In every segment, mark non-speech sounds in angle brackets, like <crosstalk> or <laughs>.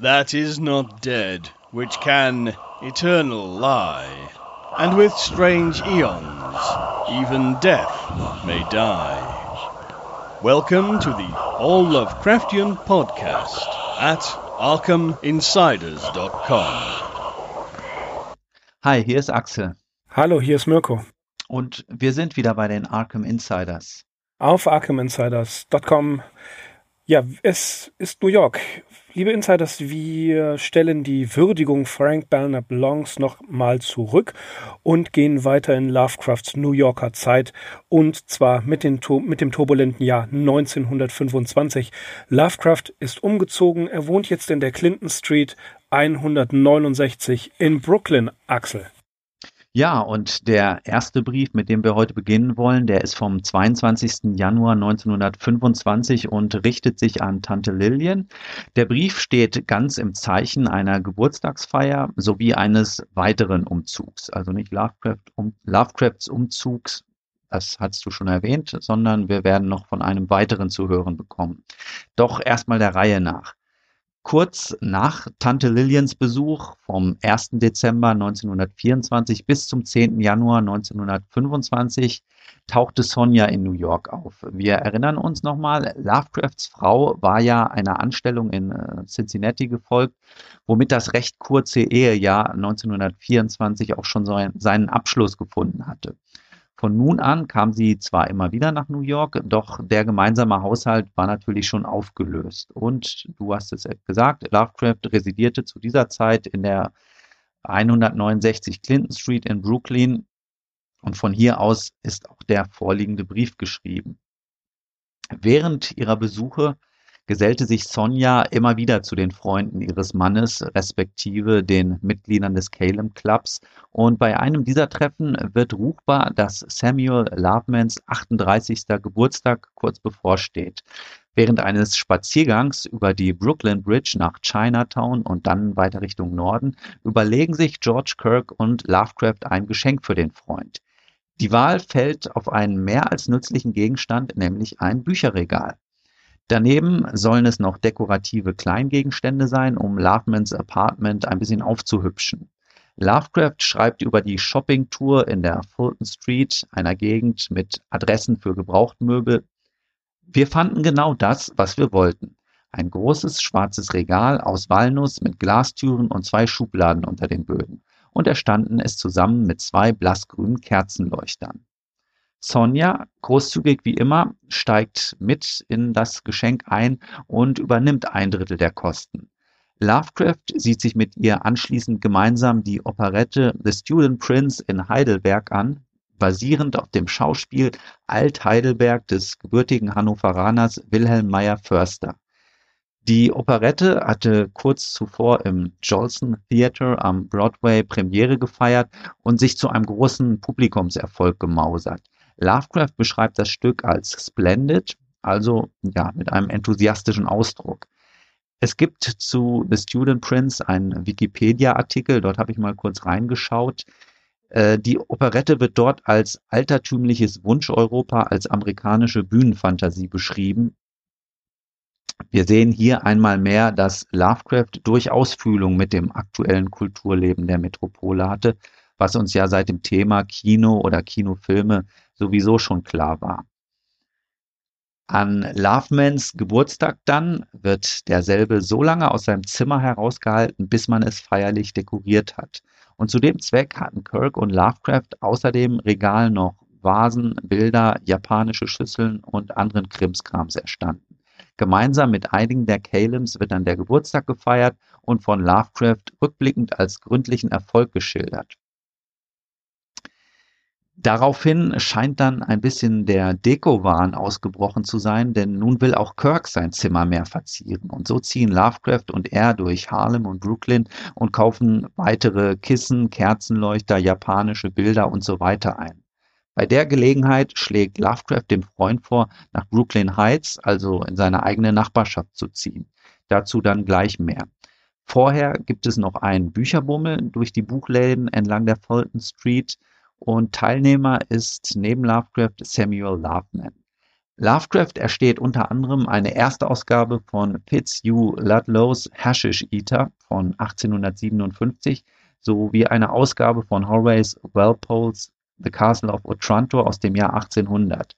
that is not dead, which can eternal lie, and with strange eons even death may die. Welcome to the All Lovecraftian podcast at ArkhamInsiders.com. Hi, hier ist Axel. Hallo, hier ist Mirko. Und wir sind wieder bei den Arkham Insiders. Auf ArkhamInsiders.com. Ja, es ist New York. Liebe Insiders, wir stellen die Würdigung Frank Bernard Longs noch mal zurück und gehen weiter in Lovecrafts New Yorker Zeit und zwar mit, den, mit dem turbulenten Jahr 1925. Lovecraft ist umgezogen, er wohnt jetzt in der Clinton Street 169 in Brooklyn, Axel. Ja, und der erste Brief, mit dem wir heute beginnen wollen, der ist vom 22. Januar 1925 und richtet sich an Tante Lillian. Der Brief steht ganz im Zeichen einer Geburtstagsfeier sowie eines weiteren Umzugs. Also nicht Lovecraft, um, Lovecrafts Umzugs, das hast du schon erwähnt, sondern wir werden noch von einem weiteren zu hören bekommen. Doch erstmal der Reihe nach. Kurz nach Tante Lillians Besuch vom 1. Dezember 1924 bis zum 10. Januar 1925 tauchte Sonja in New York auf. Wir erinnern uns nochmal, Lovecrafts Frau war ja einer Anstellung in äh, Cincinnati gefolgt, womit das recht kurze Ehejahr 1924 auch schon seinen Abschluss gefunden hatte. Von nun an kam sie zwar immer wieder nach New York, doch der gemeinsame Haushalt war natürlich schon aufgelöst. Und du hast es gesagt, Lovecraft residierte zu dieser Zeit in der 169 Clinton Street in Brooklyn und von hier aus ist auch der vorliegende Brief geschrieben. Während ihrer Besuche gesellte sich Sonja immer wieder zu den Freunden ihres Mannes, respektive den Mitgliedern des Calem Clubs. Und bei einem dieser Treffen wird ruchbar, dass Samuel Lovemans 38. Geburtstag kurz bevorsteht. Während eines Spaziergangs über die Brooklyn Bridge nach Chinatown und dann weiter Richtung Norden überlegen sich George Kirk und Lovecraft ein Geschenk für den Freund. Die Wahl fällt auf einen mehr als nützlichen Gegenstand, nämlich ein Bücherregal. Daneben sollen es noch dekorative Kleingegenstände sein, um Lovemans Apartment ein bisschen aufzuhübschen. Lovecraft schreibt über die Shoppingtour in der Fulton Street, einer Gegend mit Adressen für Gebrauchtmöbel. Wir fanden genau das, was wir wollten. Ein großes schwarzes Regal aus Walnuss mit Glastüren und zwei Schubladen unter den Böden. Und erstanden es zusammen mit zwei blassgrünen Kerzenleuchtern. Sonja, großzügig wie immer, steigt mit in das Geschenk ein und übernimmt ein Drittel der Kosten. Lovecraft sieht sich mit ihr anschließend gemeinsam die Operette The Student Prince in Heidelberg an, basierend auf dem Schauspiel Alt-Heidelberg des gebürtigen Hannoveraners Wilhelm Meyer Förster. Die Operette hatte kurz zuvor im Jolson Theatre am Broadway Premiere gefeiert und sich zu einem großen Publikumserfolg gemausert. Lovecraft beschreibt das Stück als splendid, also ja, mit einem enthusiastischen Ausdruck. Es gibt zu The Student Prince einen Wikipedia-Artikel, dort habe ich mal kurz reingeschaut. Äh, die Operette wird dort als altertümliches Wunsch-Europa, als amerikanische Bühnenfantasie beschrieben. Wir sehen hier einmal mehr, dass Lovecraft durchaus Fühlung mit dem aktuellen Kulturleben der Metropole hatte, was uns ja seit dem Thema Kino oder Kinofilme sowieso schon klar war. An Lovemans Geburtstag dann wird derselbe so lange aus seinem Zimmer herausgehalten, bis man es feierlich dekoriert hat. Und zu dem Zweck hatten Kirk und Lovecraft außerdem Regal noch Vasen, Bilder, japanische Schüsseln und anderen Krimskrams erstanden. Gemeinsam mit einigen der Calems wird dann der Geburtstag gefeiert und von Lovecraft rückblickend als gründlichen Erfolg geschildert. Daraufhin scheint dann ein bisschen der Deko-Wahn ausgebrochen zu sein, denn nun will auch Kirk sein Zimmer mehr verzieren. Und so ziehen Lovecraft und er durch Harlem und Brooklyn und kaufen weitere Kissen, Kerzenleuchter, japanische Bilder und so weiter ein. Bei der Gelegenheit schlägt Lovecraft dem Freund vor, nach Brooklyn Heights, also in seine eigene Nachbarschaft zu ziehen. Dazu dann gleich mehr. Vorher gibt es noch einen Bücherbummel durch die Buchläden entlang der Fulton Street, und Teilnehmer ist neben Lovecraft Samuel Loveman. Lovecraft ersteht unter anderem eine erste Ausgabe von Fitzhugh Ludlows Hashish Eater von 1857 sowie eine Ausgabe von Horace Walpole's The Castle of Otranto aus dem Jahr 1800.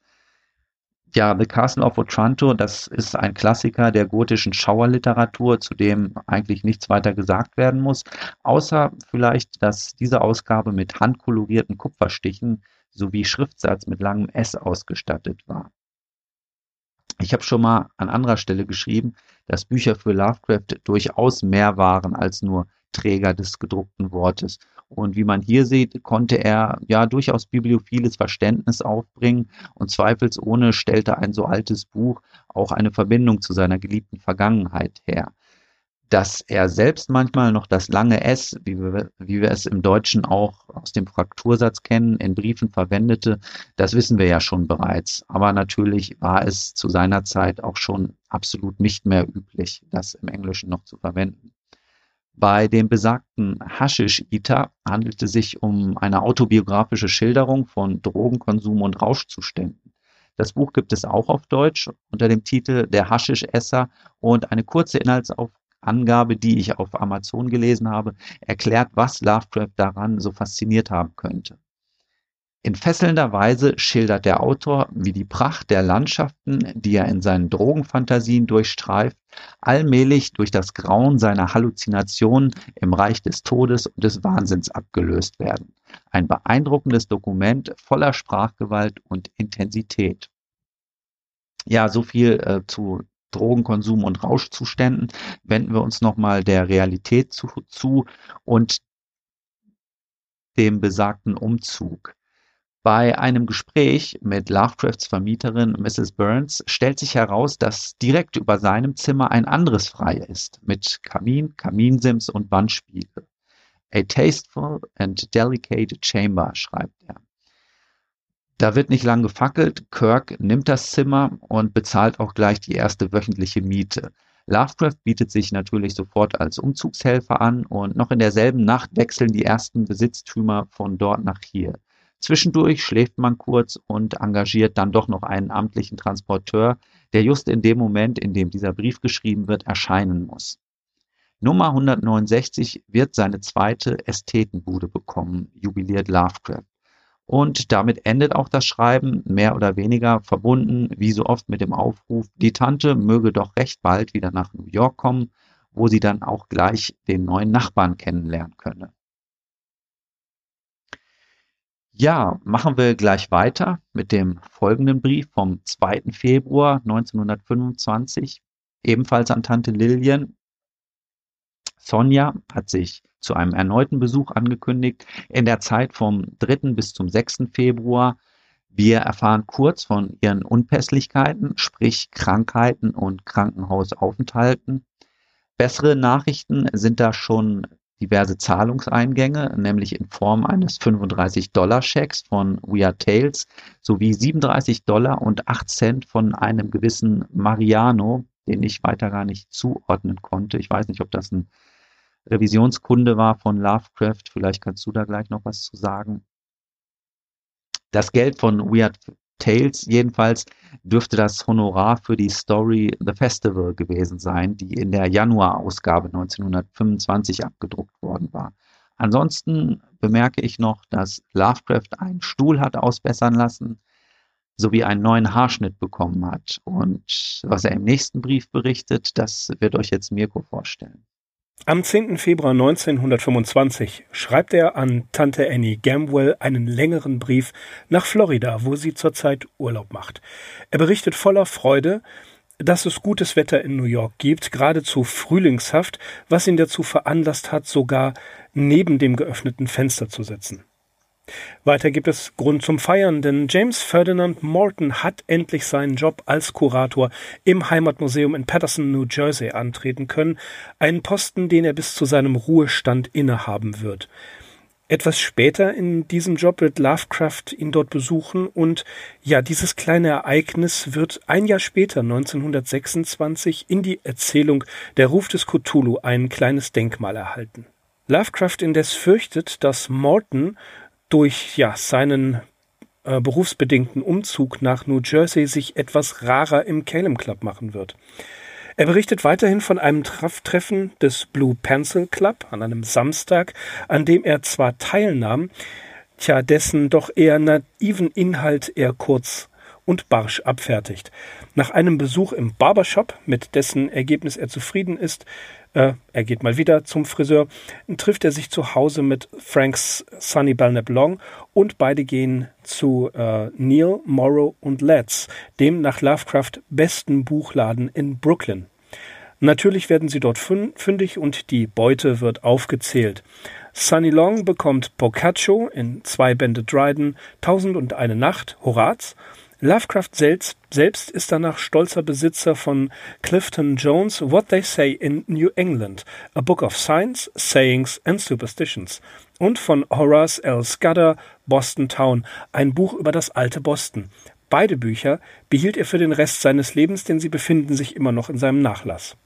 Ja, The Castle of Otranto, das ist ein Klassiker der gotischen Schauerliteratur, zu dem eigentlich nichts weiter gesagt werden muss, außer vielleicht, dass diese Ausgabe mit handkolorierten Kupferstichen sowie Schriftsatz mit langem S ausgestattet war. Ich habe schon mal an anderer Stelle geschrieben, dass Bücher für Lovecraft durchaus mehr waren als nur Träger des gedruckten Wortes. Und wie man hier sieht, konnte er ja durchaus bibliophiles Verständnis aufbringen und zweifelsohne stellte ein so altes Buch auch eine Verbindung zu seiner geliebten Vergangenheit her dass er selbst manchmal noch das lange S, wie wir, wie wir es im Deutschen auch aus dem Fraktursatz kennen, in Briefen verwendete, das wissen wir ja schon bereits. Aber natürlich war es zu seiner Zeit auch schon absolut nicht mehr üblich, das im Englischen noch zu verwenden. Bei dem besagten Hashish Eater handelte es sich um eine autobiografische Schilderung von Drogenkonsum und Rauschzuständen. Das Buch gibt es auch auf Deutsch unter dem Titel Der Haschisch-Esser und eine kurze Inhaltsauf Angabe, die ich auf Amazon gelesen habe, erklärt, was Lovecraft daran so fasziniert haben könnte. In fesselnder Weise schildert der Autor, wie die Pracht der Landschaften, die er in seinen Drogenfantasien durchstreift, allmählich durch das Grauen seiner Halluzinationen im Reich des Todes und des Wahnsinns abgelöst werden. Ein beeindruckendes Dokument voller Sprachgewalt und Intensität. Ja, so viel äh, zu Drogenkonsum und Rauschzuständen, wenden wir uns nochmal der Realität zu, zu und dem besagten Umzug. Bei einem Gespräch mit Lovecrafts Vermieterin Mrs. Burns stellt sich heraus, dass direkt über seinem Zimmer ein anderes frei ist, mit Kamin, Kaminsims und Wandspiegel. A tasteful and delicate chamber, schreibt er. Da wird nicht lang gefackelt. Kirk nimmt das Zimmer und bezahlt auch gleich die erste wöchentliche Miete. Lovecraft bietet sich natürlich sofort als Umzugshelfer an und noch in derselben Nacht wechseln die ersten Besitztümer von dort nach hier. Zwischendurch schläft man kurz und engagiert dann doch noch einen amtlichen Transporteur, der just in dem Moment, in dem dieser Brief geschrieben wird, erscheinen muss. Nummer 169 wird seine zweite Ästhetenbude bekommen, jubiliert Lovecraft. Und damit endet auch das Schreiben mehr oder weniger verbunden, wie so oft mit dem Aufruf, die Tante möge doch recht bald wieder nach New York kommen, wo sie dann auch gleich den neuen Nachbarn kennenlernen könne. Ja, machen wir gleich weiter mit dem folgenden Brief vom 2. Februar 1925, ebenfalls an Tante Lillian. Sonja hat sich zu einem erneuten Besuch angekündigt in der Zeit vom 3. bis zum 6. Februar. Wir erfahren kurz von ihren Unpässlichkeiten, sprich Krankheiten und Krankenhausaufenthalten. Bessere Nachrichten sind da schon diverse Zahlungseingänge, nämlich in Form eines 35-Dollar-Schecks von Weird Tales sowie 37 Dollar und 8 Cent von einem gewissen Mariano, den ich weiter gar nicht zuordnen konnte. Ich weiß nicht, ob das ein Revisionskunde war von Lovecraft. Vielleicht kannst du da gleich noch was zu sagen. Das Geld von Weird Tales jedenfalls dürfte das Honorar für die Story The Festival gewesen sein, die in der Januarausgabe 1925 abgedruckt worden war. Ansonsten bemerke ich noch, dass Lovecraft einen Stuhl hat ausbessern lassen, sowie einen neuen Haarschnitt bekommen hat. Und was er im nächsten Brief berichtet, das wird euch jetzt Mirko vorstellen. Am 10. Februar 1925 schreibt er an Tante Annie Gamwell einen längeren Brief nach Florida, wo sie zurzeit Urlaub macht. Er berichtet voller Freude, dass es gutes Wetter in New York gibt, geradezu frühlingshaft, was ihn dazu veranlasst hat, sogar neben dem geöffneten Fenster zu sitzen. Weiter gibt es Grund zum Feiern, denn James Ferdinand Morton hat endlich seinen Job als Kurator im Heimatmuseum in Patterson, New Jersey antreten können, einen Posten, den er bis zu seinem Ruhestand innehaben wird. Etwas später in diesem Job wird Lovecraft ihn dort besuchen und ja, dieses kleine Ereignis wird ein Jahr später, 1926, in die Erzählung Der Ruf des Cthulhu ein kleines Denkmal erhalten. Lovecraft indes fürchtet, dass Morton durch ja seinen äh, berufsbedingten Umzug nach New Jersey sich etwas rarer im Calem Club machen wird. Er berichtet weiterhin von einem Treffen des Blue Pencil Club an einem Samstag, an dem er zwar teilnahm, tja, dessen doch eher naiven Inhalt er kurz und barsch abfertigt. Nach einem Besuch im Barbershop, mit dessen Ergebnis er zufrieden ist, äh, er geht mal wieder zum Friseur, trifft er sich zu Hause mit Franks Sunny Belknap Long und beide gehen zu äh, Neil, Morrow und Letts, dem nach Lovecraft besten Buchladen in Brooklyn. Natürlich werden sie dort fündig und die Beute wird aufgezählt. Sunny Long bekommt Boccaccio in zwei Bände Dryden, Tausend und eine Nacht, Horaz Lovecraft selbst, selbst ist danach stolzer Besitzer von Clifton Jones What They Say in New England, A Book of Science, Sayings and Superstitions und von Horace L. Scudder Boston Town, ein Buch über das alte Boston. Beide Bücher behielt er für den Rest seines Lebens, denn sie befinden sich immer noch in seinem Nachlass.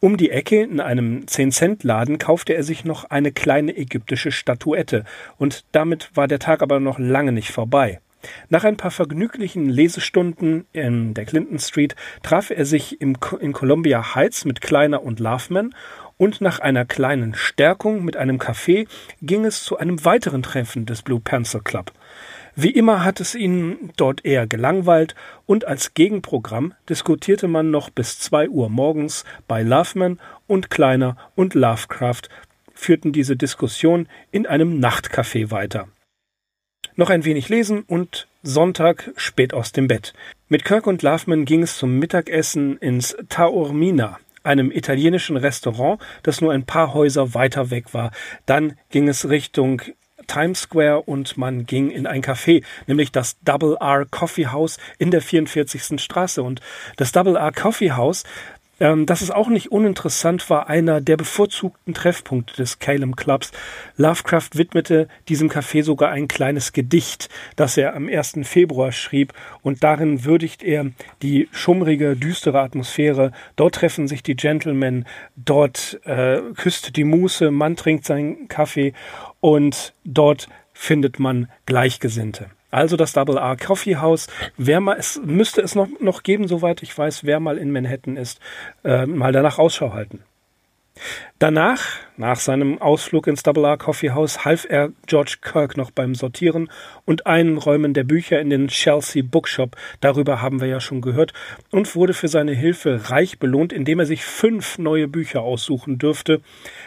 Um die Ecke in einem 10-Cent-Laden kaufte er sich noch eine kleine ägyptische Statuette, und damit war der Tag aber noch lange nicht vorbei. Nach ein paar vergnüglichen Lesestunden in der Clinton Street traf er sich im, in Columbia Heights mit Kleiner und Loveman und nach einer kleinen Stärkung mit einem Café ging es zu einem weiteren Treffen des Blue Pencil Club. Wie immer hat es ihn dort eher gelangweilt und als Gegenprogramm diskutierte man noch bis zwei Uhr morgens bei Loveman und Kleiner und Lovecraft führten diese Diskussion in einem Nachtcafé weiter. Noch ein wenig lesen und Sonntag spät aus dem Bett. Mit Kirk und Loveman ging es zum Mittagessen ins Taormina, einem italienischen Restaurant, das nur ein paar Häuser weiter weg war. Dann ging es Richtung Times Square und man ging in ein Café, nämlich das Double R Coffee House in der 44. Straße. Und das Double R Coffee House ähm, das ist auch nicht uninteressant, war einer der bevorzugten Treffpunkte des Calem Clubs. Lovecraft widmete diesem Café sogar ein kleines Gedicht, das er am 1. Februar schrieb und darin würdigt er die schummrige, düstere Atmosphäre. Dort treffen sich die Gentlemen, dort äh, küsst die Muße, man trinkt seinen Kaffee und dort findet man Gleichgesinnte. Also das Double R Coffee House. Wer mal, es müsste es noch, noch geben, soweit ich weiß, wer mal in Manhattan ist, äh, mal danach Ausschau halten. Danach, nach seinem Ausflug ins Double R Coffee House, half er George Kirk noch beim Sortieren und Einräumen der Bücher in den Chelsea Bookshop, darüber haben wir ja schon gehört, und wurde für seine Hilfe reich belohnt, indem er sich fünf neue Bücher aussuchen dürfte,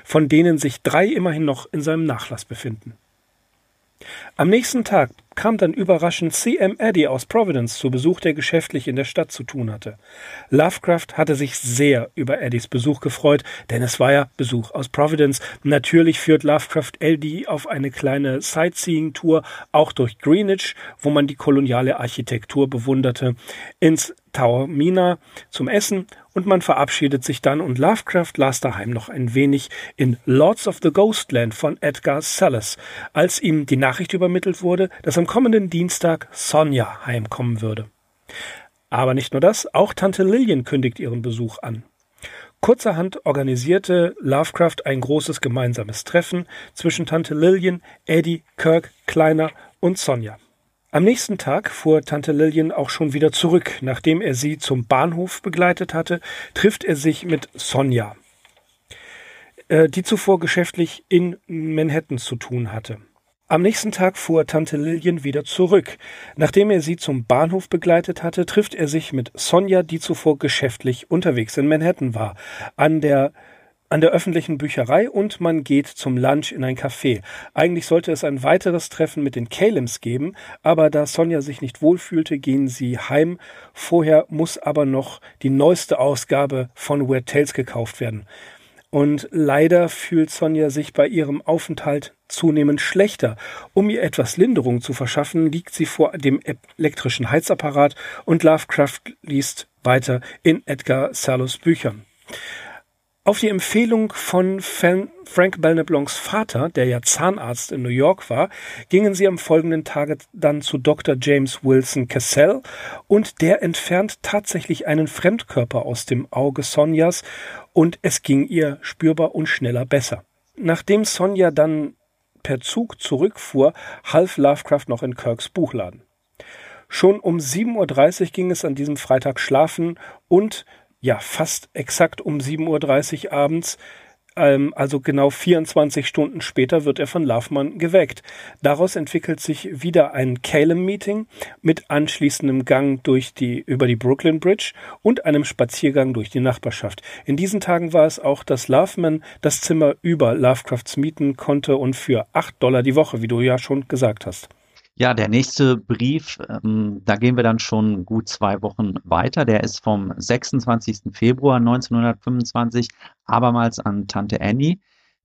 von denen sich drei immerhin noch in seinem Nachlass befinden. Am nächsten Tag kam dann überraschend C.M. Eddy aus Providence zu Besuch, der geschäftlich in der Stadt zu tun hatte. Lovecraft hatte sich sehr über Eddys Besuch gefreut, denn es war ja Besuch aus Providence. Natürlich führt Lovecraft Eddy auf eine kleine Sightseeing-Tour, auch durch Greenwich, wo man die koloniale Architektur bewunderte, ins Tower Mina zum Essen und man verabschiedet sich dann und Lovecraft las daheim noch ein wenig in Lords of the Ghostland von Edgar Sellers, als ihm die Nachricht übermittelt wurde, dass am kommenden Dienstag Sonja heimkommen würde. Aber nicht nur das, auch Tante Lillian kündigt ihren Besuch an. Kurzerhand organisierte Lovecraft ein großes gemeinsames Treffen zwischen Tante Lillian, Eddie, Kirk, Kleiner und Sonja. Am nächsten Tag fuhr Tante Lillian auch schon wieder zurück. Nachdem er sie zum Bahnhof begleitet hatte, trifft er sich mit Sonja, äh, die zuvor geschäftlich in Manhattan zu tun hatte. Am nächsten Tag fuhr Tante Lillian wieder zurück. Nachdem er sie zum Bahnhof begleitet hatte, trifft er sich mit Sonja, die zuvor geschäftlich unterwegs in Manhattan war, an der an der öffentlichen Bücherei und man geht zum Lunch in ein Café. Eigentlich sollte es ein weiteres Treffen mit den Calems geben, aber da Sonja sich nicht wohlfühlte, gehen sie heim. Vorher muss aber noch die neueste Ausgabe von Weird Tales gekauft werden. Und leider fühlt Sonja sich bei ihrem Aufenthalt zunehmend schlechter. Um ihr etwas Linderung zu verschaffen, liegt sie vor dem elektrischen Heizapparat und Lovecraft liest weiter in Edgar Salos Büchern. Auf die Empfehlung von Frank Belknap-Longs Vater, der ja Zahnarzt in New York war, gingen sie am folgenden Tage dann zu Dr. James Wilson Cassell und der entfernt tatsächlich einen Fremdkörper aus dem Auge Sonjas und es ging ihr spürbar und schneller besser. Nachdem Sonja dann per Zug zurückfuhr, half Lovecraft noch in Kirks Buchladen. Schon um 7.30 Uhr ging es an diesem Freitag schlafen und ja, fast exakt um 7.30 Uhr abends ähm, also genau 24 Stunden später wird er von Loveman geweckt. Daraus entwickelt sich wieder ein Calem-Meeting mit anschließendem Gang durch die, über die Brooklyn Bridge und einem Spaziergang durch die Nachbarschaft. In diesen Tagen war es auch, dass Loveman das Zimmer über Lovecrafts mieten konnte und für 8 Dollar die Woche, wie du ja schon gesagt hast. Ja, der nächste Brief, ähm, da gehen wir dann schon gut zwei Wochen weiter. Der ist vom 26. Februar 1925, abermals an Tante Annie.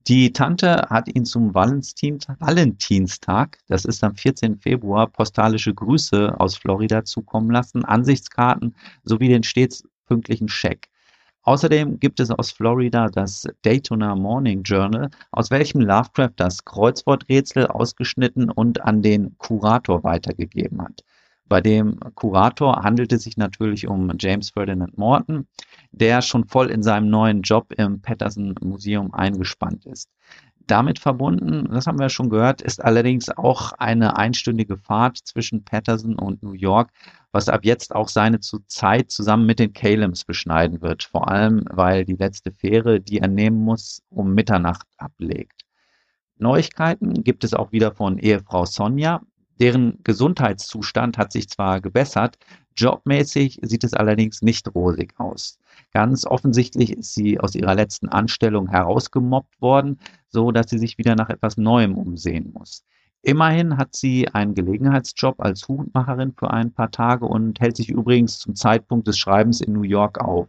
Die Tante hat ihn zum Valentin, Valentinstag, das ist am 14. Februar, postalische Grüße aus Florida zukommen lassen, Ansichtskarten sowie den stets pünktlichen Scheck. Außerdem gibt es aus Florida das Daytona Morning Journal, aus welchem Lovecraft das Kreuzworträtsel ausgeschnitten und an den Kurator weitergegeben hat. Bei dem Kurator handelt es sich natürlich um James Ferdinand Morton, der schon voll in seinem neuen Job im Patterson Museum eingespannt ist. Damit verbunden, das haben wir schon gehört, ist allerdings auch eine einstündige Fahrt zwischen Patterson und New York, was ab jetzt auch seine Zeit zusammen mit den Calems beschneiden wird. Vor allem, weil die letzte Fähre, die er nehmen muss, um Mitternacht ablegt. Neuigkeiten gibt es auch wieder von Ehefrau Sonja. Deren Gesundheitszustand hat sich zwar gebessert, jobmäßig sieht es allerdings nicht rosig aus. Ganz offensichtlich ist sie aus ihrer letzten Anstellung herausgemobbt worden, so dass sie sich wieder nach etwas Neuem umsehen muss. Immerhin hat sie einen Gelegenheitsjob als Hutmacherin für ein paar Tage und hält sich übrigens zum Zeitpunkt des Schreibens in New York auf.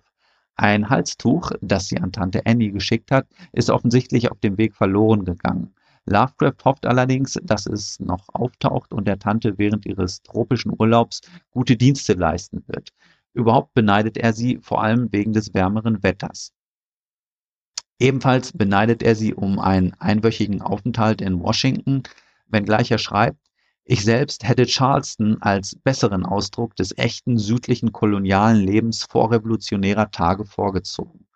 Ein Halstuch, das sie an Tante Annie geschickt hat, ist offensichtlich auf dem Weg verloren gegangen. Lovecraft hofft allerdings, dass es noch auftaucht und der Tante während ihres tropischen Urlaubs gute Dienste leisten wird. Überhaupt beneidet er sie vor allem wegen des wärmeren Wetters. Ebenfalls beneidet er sie um einen einwöchigen Aufenthalt in Washington, wenngleich er schreibt, ich selbst hätte Charleston als besseren Ausdruck des echten südlichen kolonialen Lebens vorrevolutionärer Tage vorgezogen.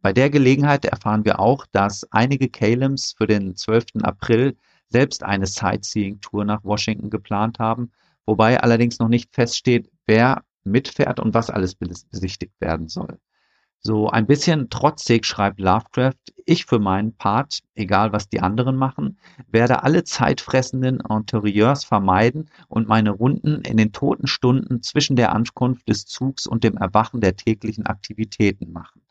Bei der Gelegenheit erfahren wir auch, dass einige Calems für den 12. April selbst eine Sightseeing-Tour nach Washington geplant haben, wobei allerdings noch nicht feststeht, wer mitfährt und was alles besichtigt werden soll. So ein bisschen trotzig schreibt Lovecraft, ich für meinen Part, egal was die anderen machen, werde alle zeitfressenden Interieurs vermeiden und meine Runden in den toten Stunden zwischen der Ankunft des Zugs und dem Erwachen der täglichen Aktivitäten machen.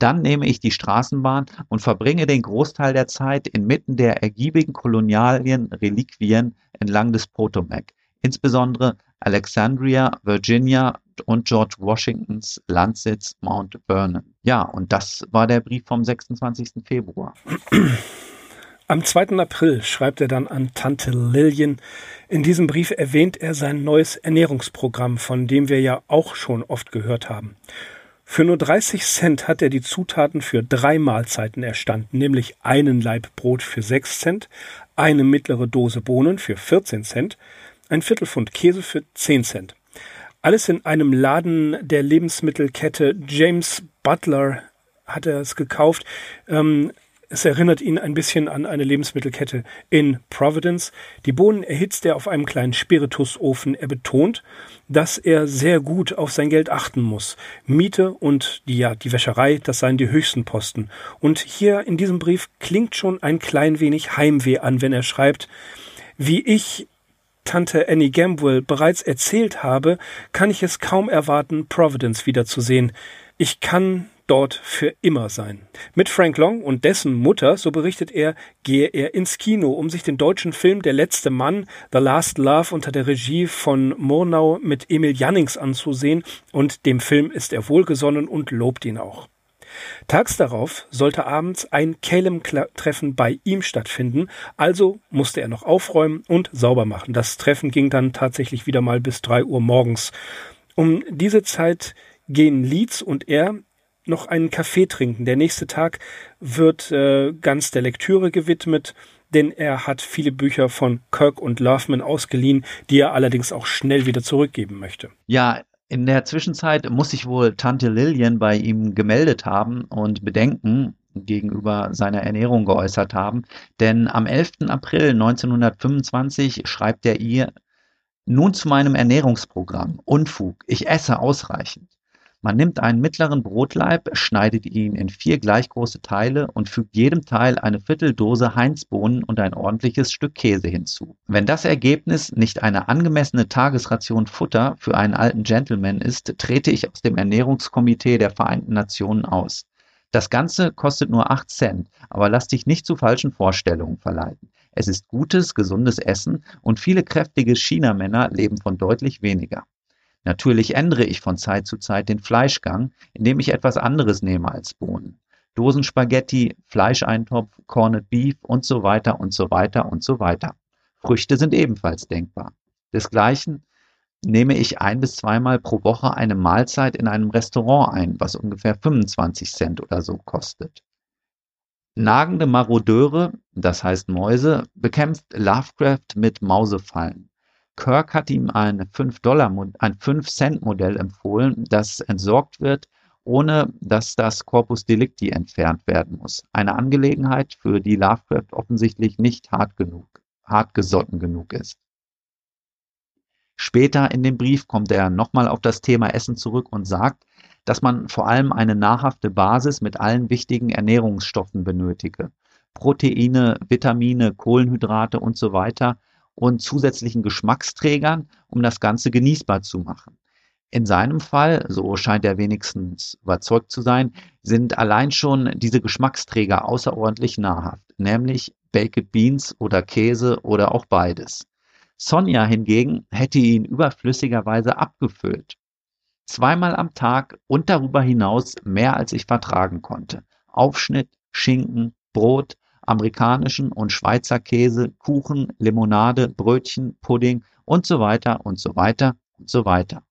Dann nehme ich die Straßenbahn und verbringe den Großteil der Zeit inmitten der ergiebigen kolonialen Reliquien entlang des Potomac, insbesondere Alexandria, Virginia und George Washingtons Landsitz Mount Vernon. Ja, und das war der Brief vom 26. Februar. Am 2. April schreibt er dann an Tante Lillian. In diesem Brief erwähnt er sein neues Ernährungsprogramm, von dem wir ja auch schon oft gehört haben. Für nur 30 Cent hat er die Zutaten für drei Mahlzeiten erstanden, nämlich einen Laib Brot für 6 Cent, eine mittlere Dose Bohnen für 14 Cent, ein Viertelpfund Käse für 10 Cent. Alles in einem Laden der Lebensmittelkette James Butler hat er es gekauft. Ähm, es erinnert ihn ein bisschen an eine Lebensmittelkette in Providence. Die Bohnen erhitzt er auf einem kleinen Spiritusofen. Er betont, dass er sehr gut auf sein Geld achten muss. Miete und die, ja, die Wäscherei, das seien die höchsten Posten. Und hier in diesem Brief klingt schon ein klein wenig Heimweh an, wenn er schreibt, wie ich Tante Annie Gamwell bereits erzählt habe, kann ich es kaum erwarten, Providence wiederzusehen. Ich kann dort für immer sein. Mit Frank Long und dessen Mutter, so berichtet er, gehe er ins Kino, um sich den deutschen Film Der letzte Mann, The Last Love unter der Regie von Murnau mit Emil Jannings anzusehen und dem Film ist er wohlgesonnen und lobt ihn auch. Tags darauf sollte abends ein Calem-Treffen bei ihm stattfinden, also musste er noch aufräumen und sauber machen. Das Treffen ging dann tatsächlich wieder mal bis drei Uhr morgens. Um diese Zeit gehen Leeds und er noch einen Kaffee trinken. Der nächste Tag wird äh, ganz der Lektüre gewidmet, denn er hat viele Bücher von Kirk und Loveman ausgeliehen, die er allerdings auch schnell wieder zurückgeben möchte. Ja, in der Zwischenzeit muss sich wohl Tante Lillian bei ihm gemeldet haben und bedenken, gegenüber seiner Ernährung geäußert haben. Denn am 11. April 1925 schreibt er ihr, nun zu meinem Ernährungsprogramm. Unfug. Ich esse ausreichend. Man nimmt einen mittleren Brotlaib, schneidet ihn in vier gleich große Teile und fügt jedem Teil eine Vierteldose Heinzbohnen und ein ordentliches Stück Käse hinzu. Wenn das Ergebnis nicht eine angemessene Tagesration Futter für einen alten Gentleman ist, trete ich aus dem Ernährungskomitee der Vereinten Nationen aus. Das Ganze kostet nur acht Cent, aber lass dich nicht zu falschen Vorstellungen verleiten. Es ist gutes, gesundes Essen und viele kräftige China-Männer leben von deutlich weniger. Natürlich ändere ich von Zeit zu Zeit den Fleischgang, indem ich etwas anderes nehme als Bohnen. Dosenspaghetti, Fleischeintopf, Corned Beef und so weiter und so weiter und so weiter. Früchte sind ebenfalls denkbar. Desgleichen nehme ich ein bis zweimal pro Woche eine Mahlzeit in einem Restaurant ein, was ungefähr 25 Cent oder so kostet. Nagende Marodeure, das heißt Mäuse, bekämpft Lovecraft mit Mausefallen. Kirk hat ihm ein 5-Cent-Modell empfohlen, das entsorgt wird, ohne dass das Corpus Delicti entfernt werden muss. Eine Angelegenheit, für die Lovecraft offensichtlich nicht hart genug, hartgesotten genug ist. Später in dem Brief kommt er nochmal auf das Thema Essen zurück und sagt, dass man vor allem eine nahrhafte Basis mit allen wichtigen Ernährungsstoffen benötige. Proteine, Vitamine, Kohlenhydrate und so weiter, und zusätzlichen Geschmacksträgern, um das Ganze genießbar zu machen. In seinem Fall, so scheint er wenigstens überzeugt zu sein, sind allein schon diese Geschmacksträger außerordentlich nahrhaft, nämlich Baked Beans oder Käse oder auch beides. Sonja hingegen hätte ihn überflüssigerweise abgefüllt. Zweimal am Tag und darüber hinaus mehr als ich vertragen konnte. Aufschnitt, Schinken, Brot, amerikanischen und Schweizer Käse, Kuchen, Limonade, Brötchen, Pudding und so weiter und so weiter und so weiter.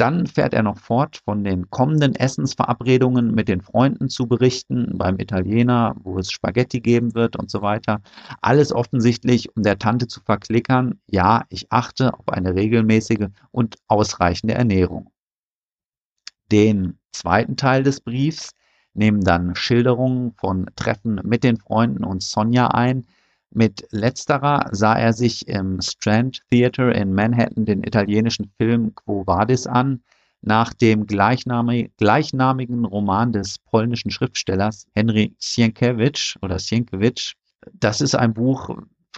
Dann fährt er noch fort, von den kommenden Essensverabredungen mit den Freunden zu berichten, beim Italiener, wo es Spaghetti geben wird und so weiter. Alles offensichtlich, um der Tante zu verklickern, ja, ich achte auf eine regelmäßige und ausreichende Ernährung. Den zweiten Teil des Briefs nehmen dann Schilderungen von Treffen mit den Freunden und Sonja ein. Mit letzterer sah er sich im Strand Theater in Manhattan den italienischen Film Quo Vadis an, nach dem gleichnamigen Roman des polnischen Schriftstellers Henry Sienkiewicz oder Sienkiewicz. Das ist ein Buch,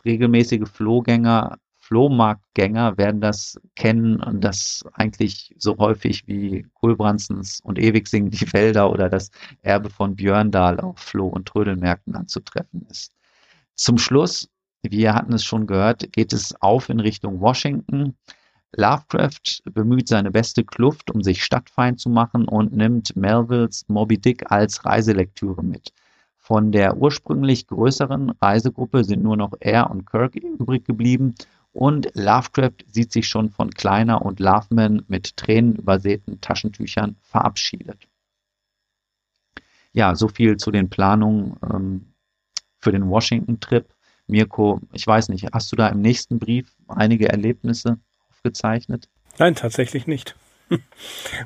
regelmäßige Flohgänger Flohmarktgänger werden das kennen und das eigentlich so häufig wie Kulbrandsens und ewig singen die Wälder <laughs> oder das Erbe von Björndal auf Floh- und Trödelmärkten anzutreffen ist. Zum Schluss, wir hatten es schon gehört, geht es auf in Richtung Washington. Lovecraft bemüht seine beste Kluft, um sich stadtfeind zu machen und nimmt Melvilles Moby Dick als Reiselektüre mit. Von der ursprünglich größeren Reisegruppe sind nur noch er und Kirk übrig geblieben und Lovecraft sieht sich schon von Kleiner und Loveman mit Tränen übersäten Taschentüchern verabschiedet. Ja, so viel zu den Planungen ähm, für den Washington-Trip. Mirko, ich weiß nicht, hast du da im nächsten Brief einige Erlebnisse aufgezeichnet? Nein, tatsächlich nicht. <laughs>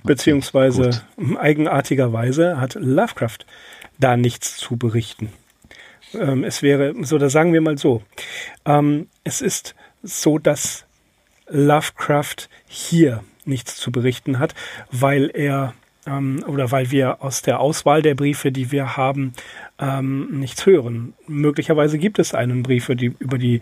Beziehungsweise okay, eigenartigerweise hat Lovecraft da nichts zu berichten. Ähm, es wäre, so, da sagen wir mal so, ähm, es ist so, dass Lovecraft hier nichts zu berichten hat, weil er ähm, oder weil wir aus der Auswahl der Briefe, die wir haben, ähm, nichts hören. Möglicherweise gibt es einen Brief die, über die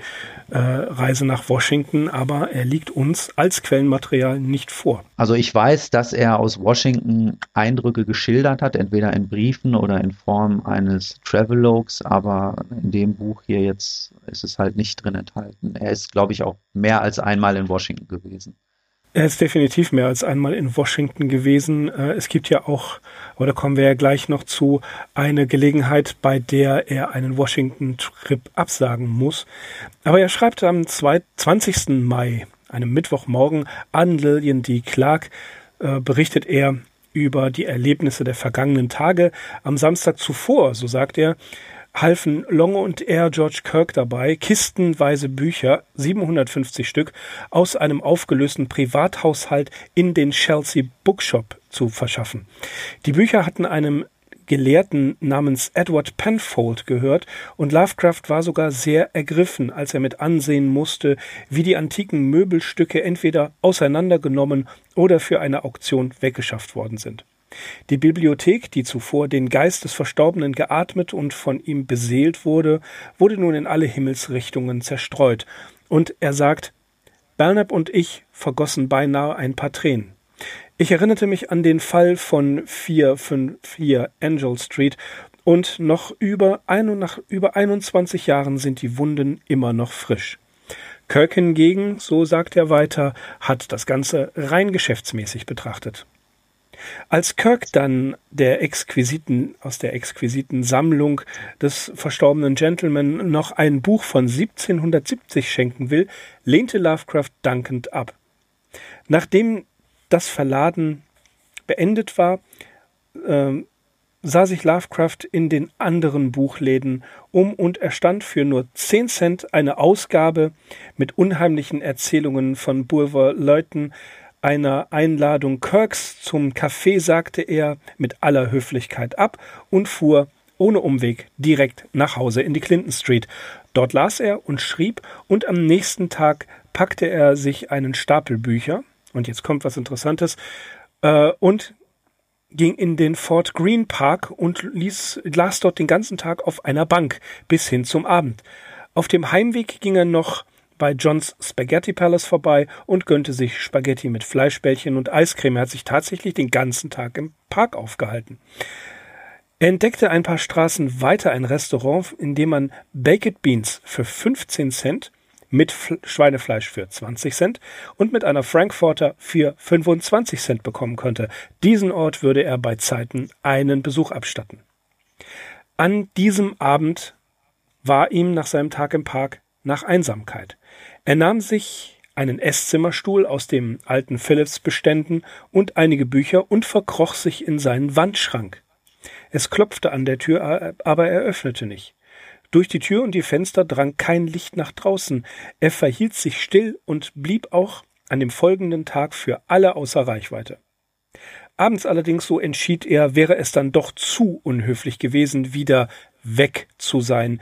äh, Reise nach Washington, aber er liegt uns als Quellenmaterial nicht vor. Also ich weiß, dass er aus Washington Eindrücke geschildert hat, entweder in Briefen oder in Form eines Travelogues, aber in dem Buch hier jetzt ist es halt nicht drin enthalten. Er ist, glaube ich, auch mehr als einmal in Washington gewesen. Er ist definitiv mehr als einmal in Washington gewesen. Äh, es gibt ja auch, oder kommen wir ja gleich noch zu, eine Gelegenheit, bei der er einen Washington-Trip absagen muss. Aber er schreibt am 20. Mai, einem Mittwochmorgen, an Lillian D. Clark, äh, berichtet er über die Erlebnisse der vergangenen Tage. Am Samstag zuvor, so sagt er, halfen Long und er George Kirk dabei, kistenweise Bücher, 750 Stück, aus einem aufgelösten Privathaushalt in den Chelsea Bookshop zu verschaffen. Die Bücher hatten einem Gelehrten namens Edward Penfold gehört und Lovecraft war sogar sehr ergriffen, als er mit ansehen musste, wie die antiken Möbelstücke entweder auseinandergenommen oder für eine Auktion weggeschafft worden sind. Die Bibliothek, die zuvor den Geist des Verstorbenen geatmet und von ihm beseelt wurde, wurde nun in alle Himmelsrichtungen zerstreut, und er sagt, Belknap und ich vergossen beinahe ein paar Tränen. Ich erinnerte mich an den Fall von 454 Angel Street und noch über, ein, nach über 21 Jahren sind die Wunden immer noch frisch. Kirk hingegen, so sagt er weiter, hat das Ganze rein geschäftsmäßig betrachtet. Als Kirk dann der exquisiten, aus der exquisiten Sammlung des verstorbenen Gentleman noch ein Buch von 1770 schenken will, lehnte Lovecraft dankend ab. Nachdem das Verladen beendet war, äh, sah sich Lovecraft in den anderen Buchläden um und erstand für nur 10 Cent eine Ausgabe mit unheimlichen Erzählungen von Bulwer Leuten, einer Einladung Kirks zum Café sagte er mit aller Höflichkeit ab und fuhr ohne Umweg direkt nach Hause in die Clinton Street. Dort las er und schrieb und am nächsten Tag packte er sich einen Stapel Bücher, und jetzt kommt was Interessantes, äh, und ging in den Fort Greene Park und ließ, las dort den ganzen Tag auf einer Bank bis hin zum Abend. Auf dem Heimweg ging er noch bei Johns Spaghetti Palace vorbei und gönnte sich Spaghetti mit Fleischbällchen und Eiscreme. Er hat sich tatsächlich den ganzen Tag im Park aufgehalten. Er entdeckte ein paar Straßen weiter ein Restaurant, in dem man Baked Beans für 15 Cent mit Schweinefleisch für 20 Cent und mit einer Frankfurter für 25 Cent bekommen konnte. Diesen Ort würde er bei Zeiten einen Besuch abstatten. An diesem Abend war ihm nach seinem Tag im Park nach Einsamkeit. Er nahm sich einen Esszimmerstuhl aus dem alten Phillips-Beständen und einige Bücher und verkroch sich in seinen Wandschrank. Es klopfte an der Tür, aber er öffnete nicht. Durch die Tür und die Fenster drang kein Licht nach draußen. Er verhielt sich still und blieb auch an dem folgenden Tag für alle außer Reichweite. Abends allerdings, so entschied er, wäre es dann doch zu unhöflich gewesen, wieder weg zu sein.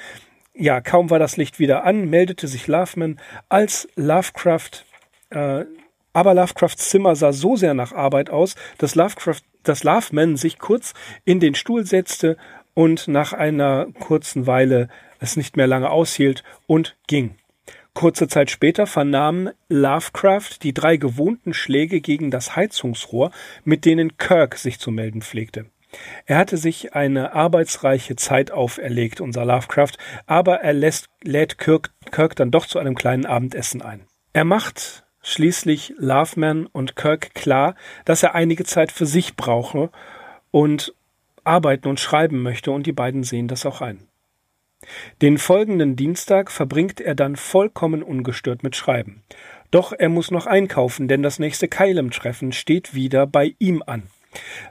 Ja, kaum war das Licht wieder an, meldete sich Loveman, als Lovecraft, äh, aber Lovecrafts Zimmer sah so sehr nach Arbeit aus, dass Lovecraft, dass Loveman sich kurz in den Stuhl setzte und nach einer kurzen Weile es nicht mehr lange aushielt und ging. Kurze Zeit später vernahm Lovecraft die drei gewohnten Schläge gegen das Heizungsrohr, mit denen Kirk sich zu melden pflegte. Er hatte sich eine arbeitsreiche Zeit auferlegt, unser Lovecraft, aber er lässt, lädt Kirk, Kirk dann doch zu einem kleinen Abendessen ein. Er macht schließlich Loveman und Kirk klar, dass er einige Zeit für sich brauche und arbeiten und schreiben möchte, und die beiden sehen das auch ein. Den folgenden Dienstag verbringt er dann vollkommen ungestört mit Schreiben. Doch er muss noch einkaufen, denn das nächste Keilem-Treffen steht wieder bei ihm an.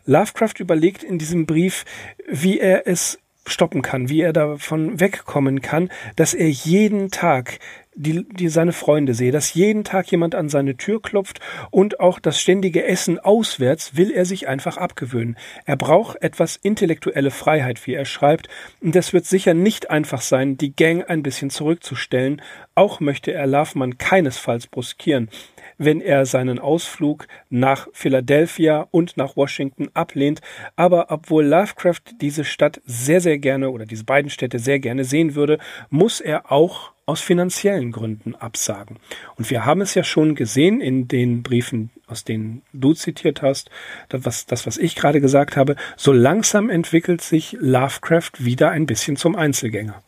Lovecraft überlegt in diesem Brief, wie er es stoppen kann, wie er davon wegkommen kann, dass er jeden Tag die, die seine Freunde sehe, dass jeden Tag jemand an seine Tür klopft und auch das ständige Essen auswärts will er sich einfach abgewöhnen. Er braucht etwas intellektuelle Freiheit, wie er schreibt, und es wird sicher nicht einfach sein, die Gang ein bisschen zurückzustellen. Auch möchte er Loveman keinesfalls bruskieren wenn er seinen Ausflug nach Philadelphia und nach Washington ablehnt. Aber obwohl Lovecraft diese Stadt sehr, sehr gerne oder diese beiden Städte sehr gerne sehen würde, muss er auch aus finanziellen Gründen absagen. Und wir haben es ja schon gesehen in den Briefen, aus denen du zitiert hast, das was, das, was ich gerade gesagt habe, so langsam entwickelt sich Lovecraft wieder ein bisschen zum Einzelgänger.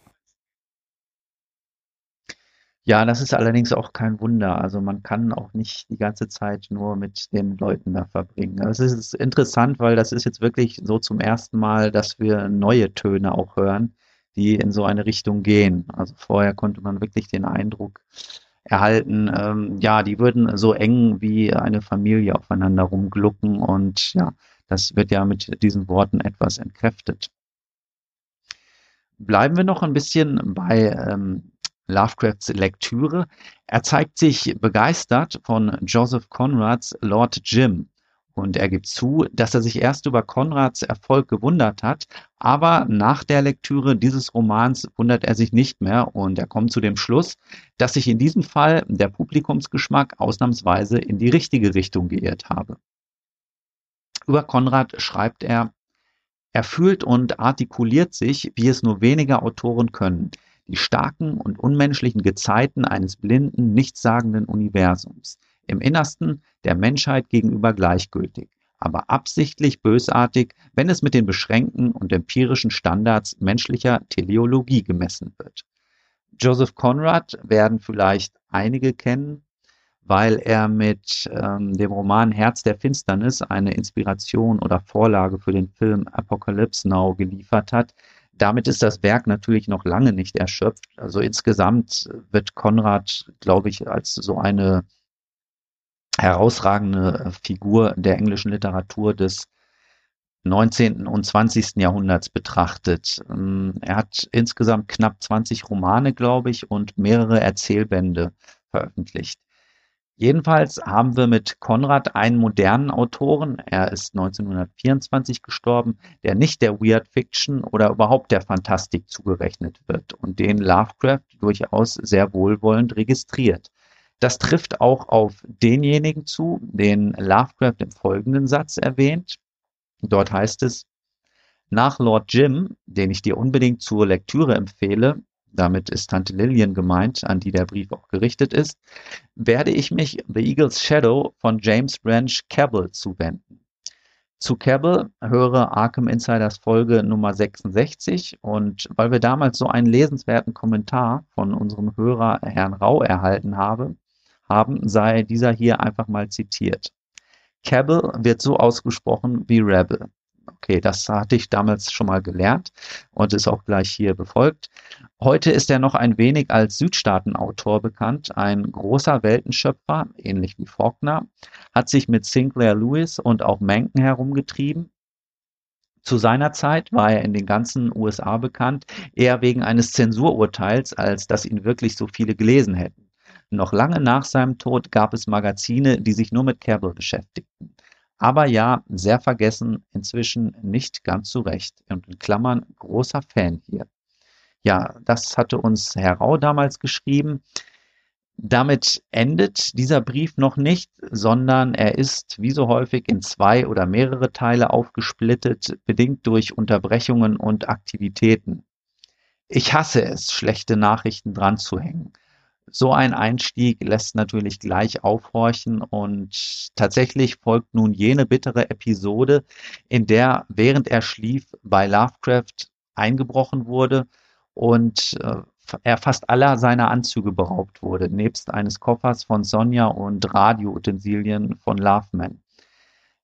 Ja, das ist allerdings auch kein Wunder. Also man kann auch nicht die ganze Zeit nur mit den Leuten da verbringen. Es ist interessant, weil das ist jetzt wirklich so zum ersten Mal, dass wir neue Töne auch hören, die in so eine Richtung gehen. Also vorher konnte man wirklich den Eindruck erhalten, ähm, ja, die würden so eng wie eine Familie aufeinander rumglucken und ja, das wird ja mit diesen Worten etwas entkräftet. Bleiben wir noch ein bisschen bei ähm, Lovecrafts Lektüre. Er zeigt sich begeistert von Joseph Conrads Lord Jim Und er gibt zu, dass er sich erst über Konrads Erfolg gewundert hat, aber nach der Lektüre dieses Romans wundert er sich nicht mehr und er kommt zu dem Schluss, dass sich in diesem Fall der Publikumsgeschmack ausnahmsweise in die richtige Richtung geirrt habe. Über Konrad schreibt er, er fühlt und artikuliert sich, wie es nur wenige Autoren können, die starken und unmenschlichen Gezeiten eines blinden, nichtssagenden Universums, im Innersten der Menschheit gegenüber gleichgültig, aber absichtlich bösartig, wenn es mit den beschränkten und empirischen Standards menschlicher Teleologie gemessen wird. Joseph Conrad werden vielleicht einige kennen, weil er mit ähm, dem Roman Herz der Finsternis eine Inspiration oder Vorlage für den Film Apocalypse Now geliefert hat. Damit ist das Werk natürlich noch lange nicht erschöpft. Also insgesamt wird Konrad, glaube ich, als so eine herausragende Figur der englischen Literatur des 19. und 20. Jahrhunderts betrachtet. Ähm, er hat insgesamt knapp 20 Romane, glaube ich, und mehrere Erzählbände veröffentlicht. Jedenfalls haben wir mit Konrad einen modernen Autoren, er ist 1924 gestorben, der nicht der Weird Fiction oder überhaupt der Fantastik zugerechnet wird und den Lovecraft durchaus sehr wohlwollend registriert. Das trifft auch auf denjenigen zu, den Lovecraft im folgenden Satz erwähnt. Dort heißt es, nach Lord Jim, den ich dir unbedingt zur Lektüre empfehle, damit ist Tante Lillian gemeint, an die der Brief auch gerichtet ist, werde ich mich The Eagle's Shadow von James Branch Cabell zuwenden. Zu Cabell höre Arkham Insiders Folge Nummer 66 und weil wir damals so einen lesenswerten Kommentar von unserem Hörer Herrn Rau erhalten habe, haben, sei dieser hier einfach mal zitiert. Cabell wird so ausgesprochen wie Rebel. Okay, das hatte ich damals schon mal gelernt und ist auch gleich hier befolgt. Heute ist er noch ein wenig als Südstaatenautor bekannt, ein großer Weltenschöpfer, ähnlich wie Faulkner, hat sich mit Sinclair Lewis und auch Mencken herumgetrieben. Zu seiner Zeit war er in den ganzen USA bekannt, eher wegen eines Zensururteils, als dass ihn wirklich so viele gelesen hätten. Noch lange nach seinem Tod gab es Magazine, die sich nur mit Cabell beschäftigten. Aber ja, sehr vergessen, inzwischen nicht ganz zu Recht. Und in Klammern großer Fan hier. Ja, das hatte uns Herr Rau damals geschrieben. Damit endet dieser Brief noch nicht, sondern er ist wie so häufig in zwei oder mehrere Teile aufgesplittet, bedingt durch Unterbrechungen und Aktivitäten. Ich hasse es, schlechte Nachrichten dran zu hängen so ein Einstieg lässt natürlich gleich aufhorchen und tatsächlich folgt nun jene bittere Episode, in der während er schlief bei Lovecraft eingebrochen wurde und äh, er fast aller seiner Anzüge beraubt wurde, nebst eines Koffers von Sonja und Radioutensilien von Loveman.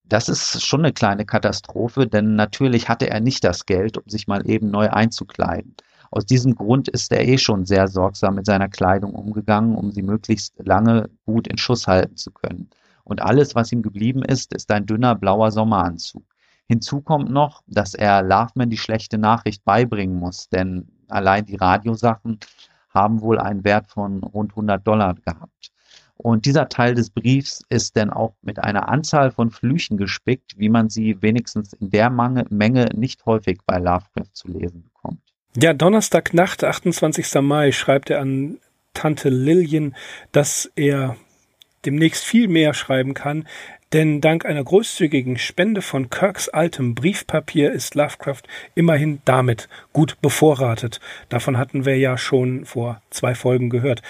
Das ist schon eine kleine Katastrophe, denn natürlich hatte er nicht das Geld, um sich mal eben neu einzukleiden. Aus diesem Grund ist er eh schon sehr sorgsam mit seiner Kleidung umgegangen, um sie möglichst lange gut in Schuss halten zu können. Und alles, was ihm geblieben ist, ist ein dünner blauer Sommeranzug. Hinzu kommt noch, dass er Loveman die schlechte Nachricht beibringen muss, denn allein die Radiosachen haben wohl einen Wert von rund 100 Dollar gehabt. Und dieser Teil des Briefs ist dann auch mit einer Anzahl von Flüchen gespickt, wie man sie wenigstens in der Menge nicht häufig bei Lovecraft zu lesen bekommt. Ja, Donnerstagnacht, 28. Mai, schreibt er an Tante Lillian, dass er demnächst viel mehr schreiben kann, denn dank einer großzügigen Spende von Kirks altem Briefpapier ist Lovecraft immerhin damit gut bevorratet. Davon hatten wir ja schon vor zwei Folgen gehört.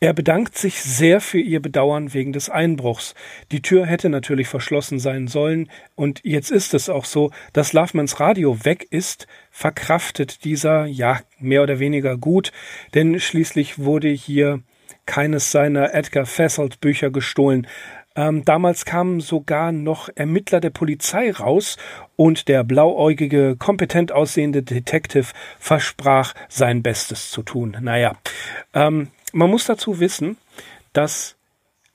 Er bedankt sich sehr für ihr Bedauern wegen des Einbruchs. Die Tür hätte natürlich verschlossen sein sollen, und jetzt ist es auch so, dass Lovemans Radio weg ist, verkraftet dieser ja mehr oder weniger gut, denn schließlich wurde hier keines seiner Edgar Fesselt Bücher gestohlen. Ähm, damals kamen sogar noch Ermittler der Polizei raus und der blauäugige, kompetent aussehende Detective versprach, sein Bestes zu tun. Naja, ähm, man muss dazu wissen, dass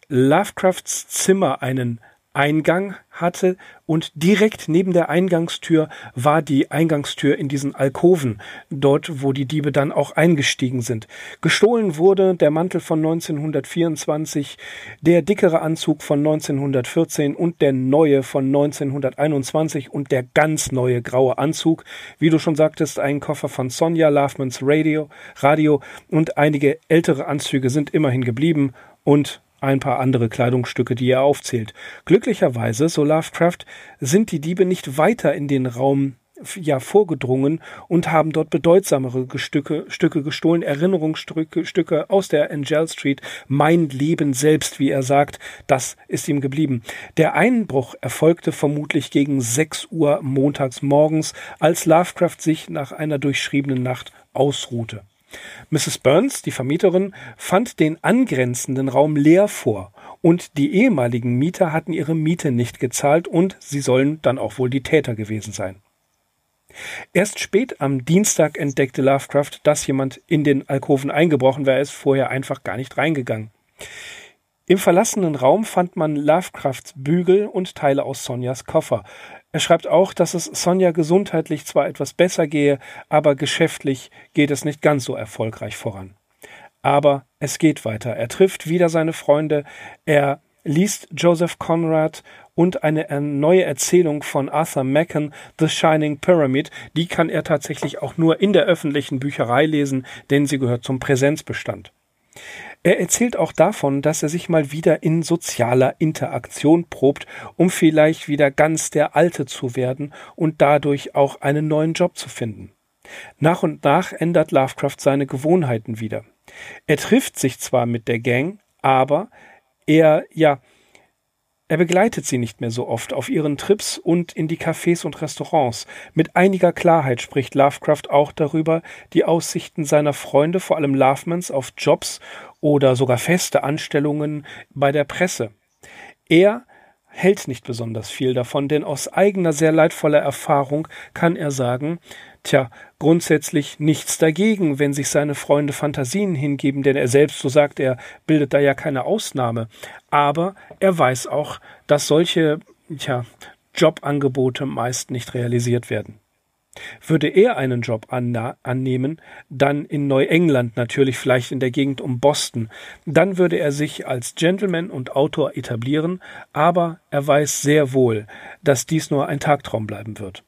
Lovecrafts Zimmer einen Eingang hatte und direkt neben der Eingangstür war die Eingangstür in diesen Alkoven, dort wo die Diebe dann auch eingestiegen sind. Gestohlen wurde der Mantel von 1924, der dickere Anzug von 1914 und der neue von 1921 und der ganz neue graue Anzug, wie du schon sagtest, ein Koffer von Sonja Loveman's Radio, Radio und einige ältere Anzüge sind immerhin geblieben und ein paar andere Kleidungsstücke, die er aufzählt. Glücklicherweise, so Lovecraft, sind die Diebe nicht weiter in den Raum ja vorgedrungen und haben dort bedeutsamere Stücke, Stücke gestohlen, Erinnerungsstücke Stücke aus der Angel Street. Mein Leben selbst, wie er sagt, das ist ihm geblieben. Der Einbruch erfolgte vermutlich gegen 6 Uhr montags morgens, als Lovecraft sich nach einer durchschriebenen Nacht ausruhte. Mrs. Burns, die Vermieterin, fand den angrenzenden Raum leer vor und die ehemaligen Mieter hatten ihre Miete nicht gezahlt und sie sollen dann auch wohl die Täter gewesen sein. Erst spät am Dienstag entdeckte Lovecraft, dass jemand in den Alkoven eingebrochen war. Er ist vorher einfach gar nicht reingegangen. Im verlassenen Raum fand man Lovecrafts Bügel und Teile aus Sonjas Koffer. Er schreibt auch, dass es Sonja gesundheitlich zwar etwas besser gehe, aber geschäftlich geht es nicht ganz so erfolgreich voran. Aber es geht weiter. Er trifft wieder seine Freunde, er liest Joseph Conrad und eine neue Erzählung von Arthur Machen, The Shining Pyramid. Die kann er tatsächlich auch nur in der öffentlichen Bücherei lesen, denn sie gehört zum Präsenzbestand. Er erzählt auch davon, dass er sich mal wieder in sozialer Interaktion probt, um vielleicht wieder ganz der Alte zu werden und dadurch auch einen neuen Job zu finden. Nach und nach ändert Lovecraft seine Gewohnheiten wieder. Er trifft sich zwar mit der Gang, aber er, ja, er begleitet sie nicht mehr so oft auf ihren Trips und in die Cafés und Restaurants. Mit einiger Klarheit spricht Lovecraft auch darüber, die Aussichten seiner Freunde, vor allem Lovemans, auf Jobs oder sogar feste Anstellungen bei der Presse. Er hält nicht besonders viel davon, denn aus eigener sehr leidvoller Erfahrung kann er sagen, tja, grundsätzlich nichts dagegen, wenn sich seine Freunde Fantasien hingeben, denn er selbst, so sagt er, bildet da ja keine Ausnahme. Aber er weiß auch, dass solche, tja, Jobangebote meist nicht realisiert werden. Würde er einen Job annehmen, dann in Neuengland natürlich, vielleicht in der Gegend um Boston, dann würde er sich als Gentleman und Autor etablieren, aber er weiß sehr wohl, dass dies nur ein Tagtraum bleiben wird.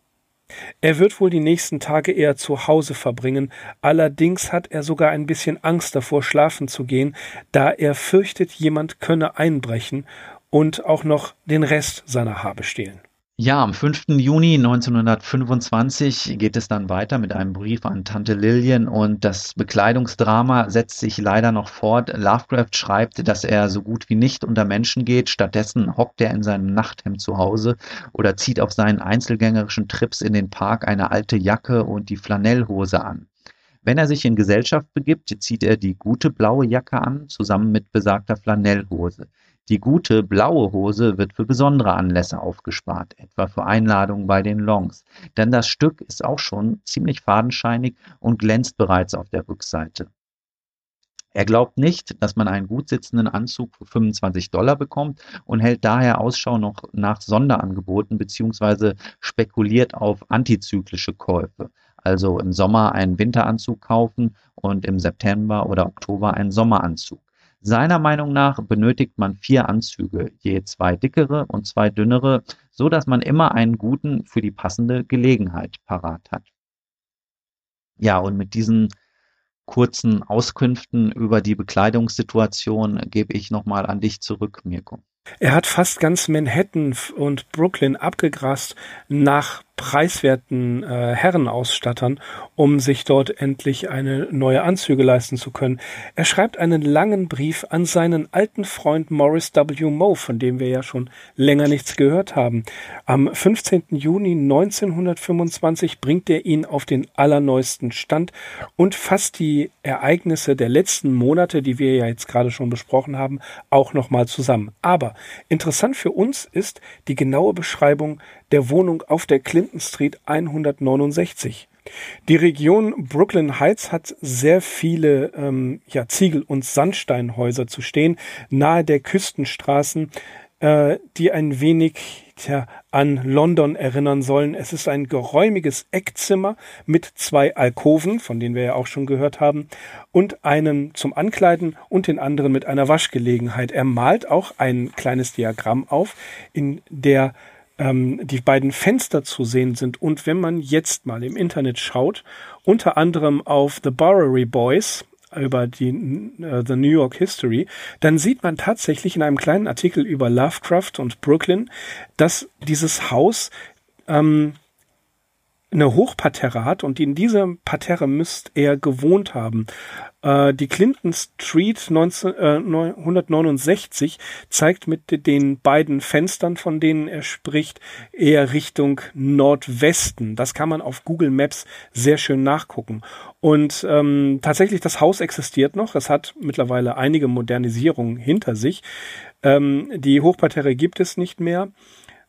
Er wird wohl die nächsten Tage eher zu Hause verbringen, allerdings hat er sogar ein bisschen Angst davor, schlafen zu gehen, da er fürchtet, jemand könne einbrechen und auch noch den Rest seiner Habe stehlen. Ja, am 5. Juni 1925 geht es dann weiter mit einem Brief an Tante Lillian und das Bekleidungsdrama setzt sich leider noch fort. Lovecraft schreibt, dass er so gut wie nicht unter Menschen geht. Stattdessen hockt er in seinem Nachthemd zu Hause oder zieht auf seinen einzelgängerischen Trips in den Park eine alte Jacke und die Flanellhose an. Wenn er sich in Gesellschaft begibt, zieht er die gute blaue Jacke an, zusammen mit besagter Flanellhose. Die gute blaue Hose wird für besondere Anlässe aufgespart, etwa für Einladungen bei den Longs, denn das Stück ist auch schon ziemlich fadenscheinig und glänzt bereits auf der Rückseite. Er glaubt nicht, dass man einen gut sitzenden Anzug für 25 Dollar bekommt und hält daher Ausschau noch nach Sonderangeboten bzw. spekuliert auf antizyklische Käufe. Also im Sommer einen Winteranzug kaufen und im September oder Oktober einen Sommeranzug. Seiner Meinung nach benötigt man vier Anzüge, je zwei dickere und zwei dünnere, so dass man immer einen guten für die passende Gelegenheit parat hat. Ja, und mit diesen kurzen Auskünften über die Bekleidungssituation gebe ich nochmal an dich zurück, Mirko. Er hat fast ganz Manhattan und Brooklyn abgegrast nach preiswerten äh, Herrenausstattern, um sich dort endlich eine neue Anzüge leisten zu können. Er schreibt einen langen Brief an seinen alten Freund Morris W. Moe, von dem wir ja schon länger nichts gehört haben. Am 15. Juni 1925 bringt er ihn auf den allerneuesten Stand und fasst die Ereignisse der letzten Monate, die wir ja jetzt gerade schon besprochen haben, auch nochmal zusammen. Aber interessant für uns ist die genaue Beschreibung der Wohnung auf der Clinton Street 169. Die Region Brooklyn Heights hat sehr viele ähm, ja, Ziegel- und Sandsteinhäuser zu stehen, nahe der Küstenstraßen. äh, die ein wenig tja, an London erinnern sollen. Es ist ein geräumiges Eckzimmer mit zwei Alkoven, von denen wir ja auch schon gehört haben, und einen zum Ankleiden und den anderen mit einer Waschgelegenheit. Er malt auch ein kleines Diagramm auf, in der ähm, die beiden Fenster zu sehen sind. Und wenn man jetzt mal im Internet schaut, unter anderem auf The Bowery Boys, über die uh, The New York History, dann sieht man tatsächlich in einem kleinen Artikel über Lovecraft und Brooklyn, dass dieses Haus ähm, eine Hochparterre hat und in dieser Parterre müsst er gewohnt haben. Äh, die Clinton Street 19, äh, 169 zeigt mit den beiden Fenstern, von denen er spricht, eher Richtung Nordwesten. Das kann man auf Google Maps sehr schön nachgucken. Und ähm, tatsächlich, das Haus existiert noch. Es hat mittlerweile einige Modernisierungen hinter sich. Ähm, die Hochparterre gibt es nicht mehr,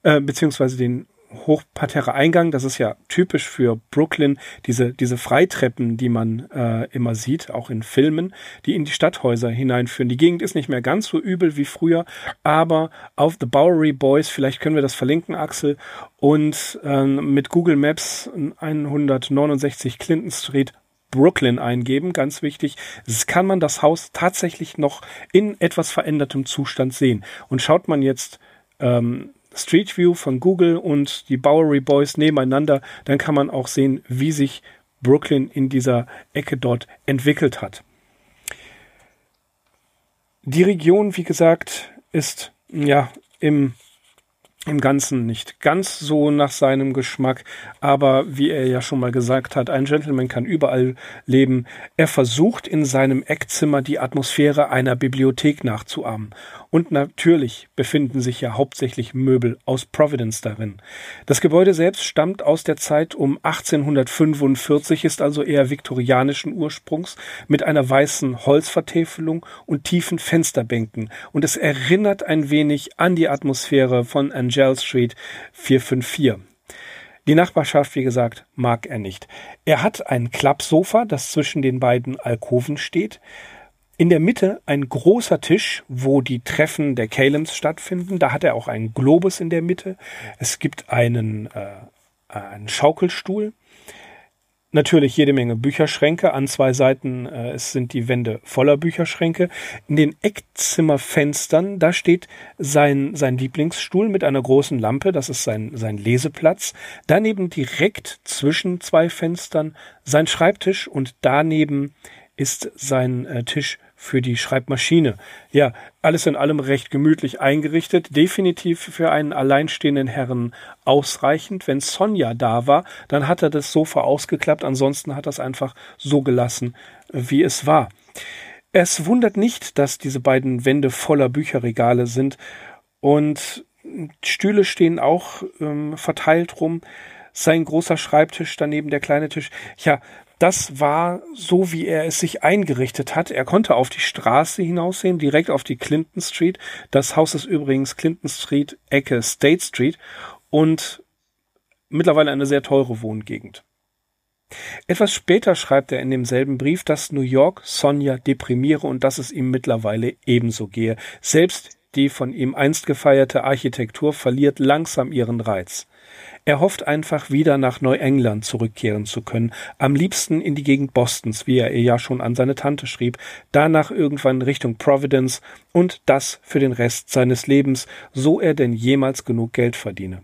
äh, beziehungsweise den Hochparterre Eingang, das ist ja typisch für Brooklyn, diese, diese Freitreppen, die man äh, immer sieht, auch in Filmen, die in die Stadthäuser hineinführen. Die Gegend ist nicht mehr ganz so übel wie früher, aber auf The Bowery Boys, vielleicht können wir das verlinken, Axel, und ähm, mit Google Maps 169 Clinton Street Brooklyn eingeben, ganz wichtig, kann man das Haus tatsächlich noch in etwas verändertem Zustand sehen. Und schaut man jetzt ähm, Street View von Google und die Bowery Boys nebeneinander, dann kann man auch sehen, wie sich Brooklyn in dieser Ecke dort entwickelt hat. Die Region, wie gesagt, ist ja im im Ganzen nicht ganz so nach seinem Geschmack, aber wie er ja schon mal gesagt hat, ein Gentleman kann überall leben. Er versucht in seinem Eckzimmer die Atmosphäre einer Bibliothek nachzuahmen. Und natürlich befinden sich ja hauptsächlich Möbel aus Providence darin. Das Gebäude selbst stammt aus der Zeit um 1845, ist also eher viktorianischen Ursprungs, mit einer weißen Holzvertäfelung und tiefen Fensterbänken. Und es erinnert ein wenig an die Atmosphäre von Angel Street 454. Die Nachbarschaft, wie gesagt, mag er nicht. Er hat ein Klappsofa, das zwischen den beiden Alkoven steht. In der Mitte ein großer Tisch, wo die Treffen der Kalems stattfinden. Da hat er auch einen Globus in der Mitte. Es gibt einen, äh, einen Schaukelstuhl. Natürlich jede Menge Bücherschränke. An zwei Seiten äh, es sind die Wände voller Bücherschränke. In den Eckzimmerfenstern, da steht sein, sein Lieblingsstuhl mit einer großen Lampe. Das ist sein, sein Leseplatz. Daneben direkt zwischen zwei Fenstern sein Schreibtisch und daneben ist sein äh, Tisch für die Schreibmaschine. Ja, alles in allem recht gemütlich eingerichtet, definitiv für einen alleinstehenden Herren ausreichend. Wenn Sonja da war, dann hat er das Sofa ausgeklappt, ansonsten hat er es einfach so gelassen, wie es war. Es wundert nicht, dass diese beiden Wände voller Bücherregale sind und Stühle stehen auch ähm, verteilt rum. Sein großer Schreibtisch, daneben der kleine Tisch. Ja, das war so, wie er es sich eingerichtet hat. Er konnte auf die Straße hinaussehen, direkt auf die Clinton Street. Das Haus ist übrigens Clinton Street, Ecke State Street und mittlerweile eine sehr teure Wohngegend. Etwas später schreibt er in demselben Brief, dass New York Sonja deprimiere und dass es ihm mittlerweile ebenso gehe. Selbst die von ihm einst gefeierte Architektur verliert langsam ihren Reiz. Er hofft einfach wieder nach Neuengland zurückkehren zu können, am liebsten in die Gegend Bostons, wie er ihr ja schon an seine Tante schrieb, danach irgendwann Richtung Providence und das für den Rest seines Lebens, so er denn jemals genug Geld verdiene.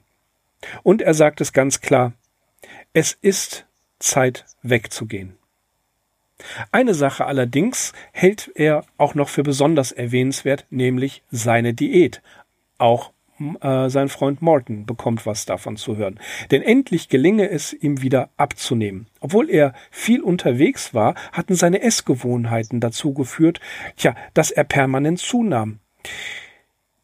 Und er sagt es ganz klar, es ist Zeit wegzugehen. Eine Sache allerdings hält er auch noch für besonders erwähnenswert, nämlich seine Diät. Auch äh, sein Freund Morton bekommt was davon zu hören. Denn endlich gelinge es ihm wieder abzunehmen. Obwohl er viel unterwegs war, hatten seine Essgewohnheiten dazu geführt, tja, dass er permanent zunahm.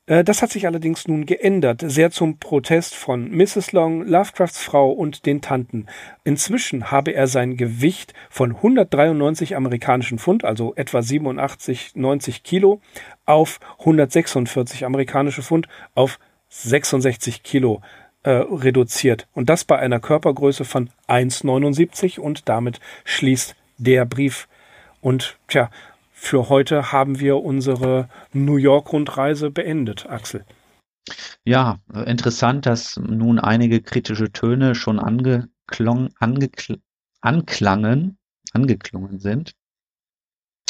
Äh, das hat sich allerdings nun geändert, sehr zum Protest von Mrs. Long, Lovecrafts Frau und den Tanten. Inzwischen habe er sein Gewicht von 193 amerikanischen Pfund, also etwa 87, 90 Kilo, auf 146 amerikanische Pfund, auf 66 Kilo äh, reduziert. Und das bei einer Körpergröße von 1,79 und damit schließt der Brief. Und tja, für heute haben wir unsere New York-Rundreise beendet, Axel. Ja, interessant, dass nun einige kritische Töne schon angeklungen, angekl anklangen, angeklungen sind.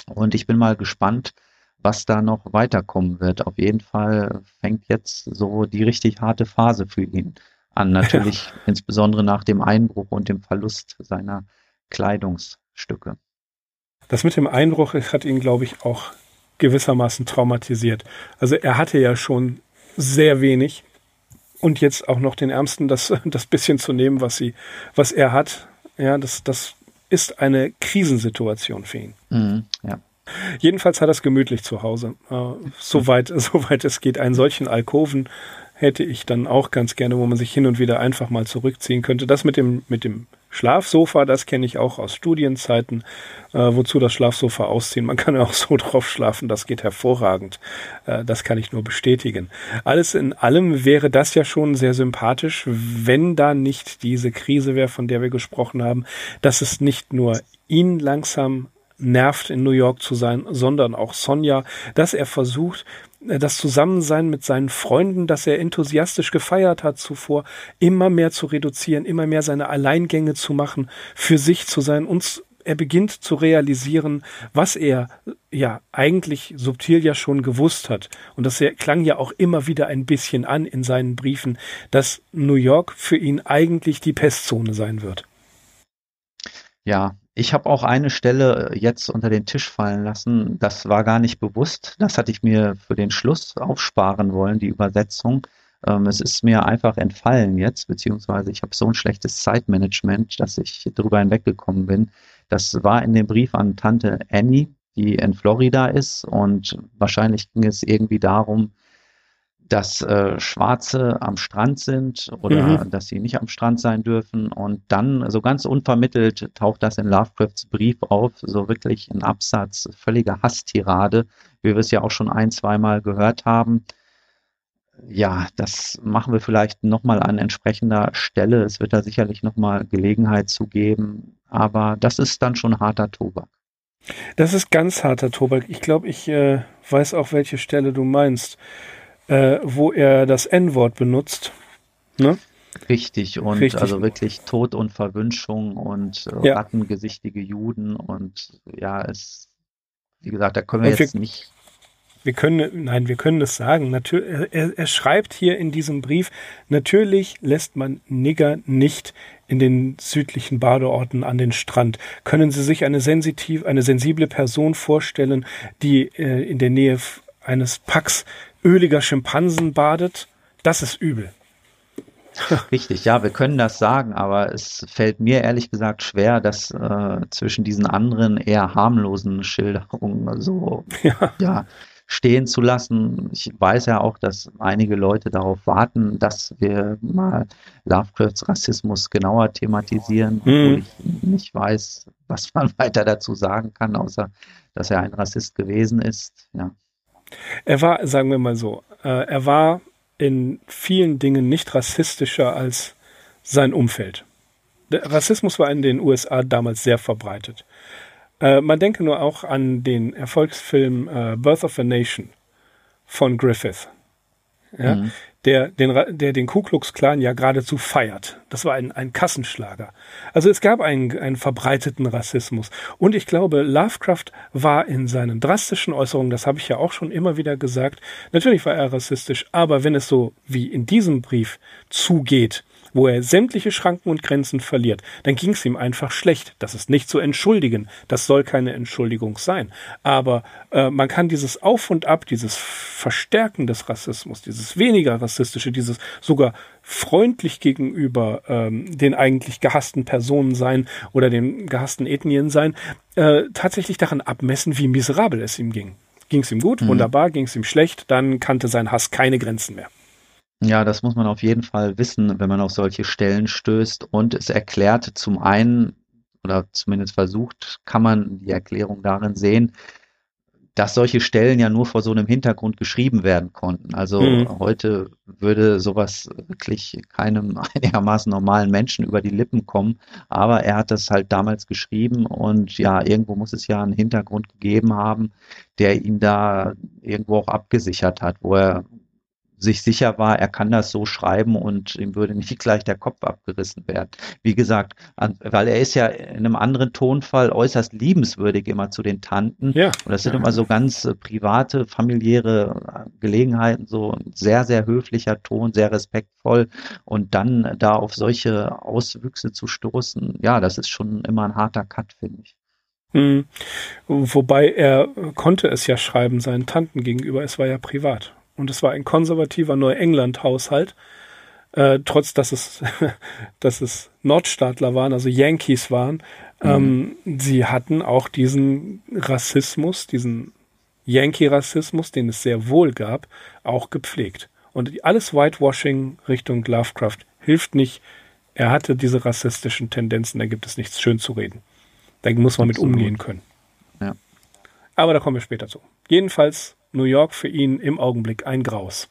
Und ich bin mal gespannt, was da noch weiterkommen wird. Auf jeden Fall fängt jetzt so die richtig harte Phase für ihn an. Natürlich ja. insbesondere nach dem Einbruch und dem Verlust seiner Kleidungsstücke. Das mit dem Einbruch hat ihn, glaube ich, auch gewissermaßen traumatisiert. Also er hatte ja schon sehr wenig und jetzt auch noch den Ärmsten das, <laughs> das bisschen zu nehmen, was sie, was er hat. Ja, das, das ist eine Krisensituation für ihn. Mhm, ja. Jedenfalls hat er es gemütlich zu Hause. Äh, soweit, <laughs> soweit es geht. Einen solchen Alkoven hätte ich dann auch ganz gerne, wo man sich hin und wieder einfach mal zurückziehen könnte. Das mit dem, mit dem Schlafsofa, das kenne ich auch aus Studienzeiten, äh, wozu das Schlafsofa ausziehen. Man kann ja auch so <laughs> drauf schlafen, das geht hervorragend. Äh, das kann ich nur bestätigen. Alles in allem wäre das ja schon sehr sympathisch, wenn da nicht diese Krise wäre, von der wir gesprochen haben, dass es nicht nur ihn langsam nervt, in New York zu sein, sondern auch Sonja, dass er versucht, äh, das Zusammensein mit seinen Freunden, das er enthusiastisch gefeiert hat zuvor, immer mehr zu reduzieren, immer mehr seine Alleingänge zu machen, für sich zu sein und er beginnt zu realisieren, was er ja eigentlich subtil ja schon gewusst hat. Und das klang ja auch immer wieder ein bisschen an in seinen Briefen, dass New York für ihn eigentlich die Pestzone sein wird. Ja, ich habe auch eine Stelle äh, jetzt unter den Tisch fallen lassen. Das war gar nicht bewusst. Das hatte ich mir für den Schluss aufsparen wollen, die Übersetzung. Ähm, es ist mir einfach entfallen jetzt, beziehungsweise ich habe so ein schlechtes Zeitmanagement, dass ich drüber hinweggekommen bin. Das war in dem Brief an Tante Annie, die in Florida ist und wahrscheinlich ging es irgendwie darum, dass äh, Schwarze am Strand sind oder mhm. dass sie nicht am Strand sein dürfen. Und dann so ganz unvermittelt taucht das in Lovecrafts Brief auf, so wirklich ein Absatz, völlige Hasstirade, wie wir es ja auch schon ein, zweimal gehört haben. Ja, das machen wir vielleicht nochmal an entsprechender Stelle. Es wird da sicherlich nochmal Gelegenheit zu geben. Aber das ist dann schon harter Tobak. Das ist ganz harter Tobak. Ich glaube, ich äh, weiß auch, welche Stelle du meinst äh, wo er das N-Wort benutzt. Ne? Richtig, und Richtig. also wirklich Tod und Verwünschung und äh, ja. rattengesichtige Juden und ja, es, wie gesagt, da können wir und jetzt wir, nicht. Wir können, nein, wir können es sagen. Natürlich, er, er schreibt hier in diesem Brief, natürlich lässt man Nigger nicht in den südlichen Badeorten an den Strand. Können Sie sich eine sensitiv, eine sensible Person vorstellen, die äh, in der Nähe eines Packs öliger Schimpansen badet, das ist übel. <laughs> Richtig, ja, wir können das sagen, aber es fällt mir ehrlich gesagt schwer, das äh, zwischen diesen anderen eher harmlosen Schilderungen so <laughs> ja. ja. stehen zu lassen. Ich weiß ja auch, dass einige Leute darauf warten, dass wir mal Lovecrafts Rassismus genauer thematisieren, mhm. obwohl ich nicht weiß, was man <laughs> weiter dazu sagen kann, außer dass er ein Rassist gewesen ist. Ja. Er war, sagen wir mal so, äh, er war in vielen Dingen nicht rassistischer als sein Umfeld. Rassismus war in den USA damals sehr verbreitet. Äh, man denke nur auch an den Erfolgsfilm äh, Birth of a Nation von Griffith. Ja? Mhm der den, der den Ku Klux Klan ja geradezu feiert. Das war ein, ein Kassenschlager. Also es gab einen, einen verbreiteten Rassismus. Und ich glaube, Lovecraft war in seinen drastischen Äußerungen, das habe ich ja auch schon immer wieder gesagt, natürlich war er rassistisch, aber wenn es so wie in diesem Brief zugeht, wo er sämtliche Schranken und Grenzen verliert, dann ging es ihm einfach schlecht. Das ist nicht zu entschuldigen. Das soll keine Entschuldigung sein. Aber äh, man kann dieses Auf und Ab, dieses Verstärken des Rassismus, dieses weniger rassistische, dieses sogar freundlich gegenüber ähm, den eigentlich gehassten Personen sein oder den gehassten Ethnien sein, äh, tatsächlich daran abmessen, wie miserabel es ihm ging. Ging es ihm gut, mhm. wunderbar, ging es ihm schlecht, dann kannte sein Hass keine Grenzen mehr. Ja, das muss man auf jeden Fall wissen, wenn man auf solche Stellen stößt. Und es erklärt zum einen, oder zumindest versucht, kann man die Erklärung darin sehen, dass solche Stellen ja nur vor so einem Hintergrund geschrieben werden konnten. Also mhm. heute würde sowas wirklich keinem <laughs> einigermaßen normalen Menschen über die Lippen kommen. Aber er hat das halt damals geschrieben und ja, irgendwo muss es ja einen Hintergrund gegeben haben, der ihn da irgendwo auch abgesichert hat, wo er sich sicher war, er kann das so schreiben und ihm würde nicht <laughs> gleich der Kopf abgerissen werden. Wie gesagt, weil er ist ja in einem anderen Tonfall äußerst liebenswürdig immer zu den Tanten. Ja. Und das sind immer so ganz äh, private, familiäre äh, Gelegenheiten, so sehr, sehr höflicher Ton, sehr respektvoll. Und dann da auf solche Auswüchse zu stoßen, ja, das ist schon immer ein harter Cut, finde ich. Hm. Wobei er konnte es ja schreiben seinen Tanten gegenüber, es war ja privat. Und es war ein konservativer Neuengland-Haushalt, äh, trotz dass es, <laughs> dass es Nordstaatler waren, also Yankees waren. Mhm. Ähm, sie hatten auch diesen Rassismus, diesen Yankee-Rassismus, den es sehr wohl gab, auch gepflegt. Und alles Whitewashing Richtung Lovecraft hilft nicht. Er hatte diese rassistischen Tendenzen, da gibt es nichts schön zu reden. Da muss man Absolut. mit umgehen können. Ja. Aber da kommen wir später zu. Jedenfalls New York für ihn im Augenblick ein Graus.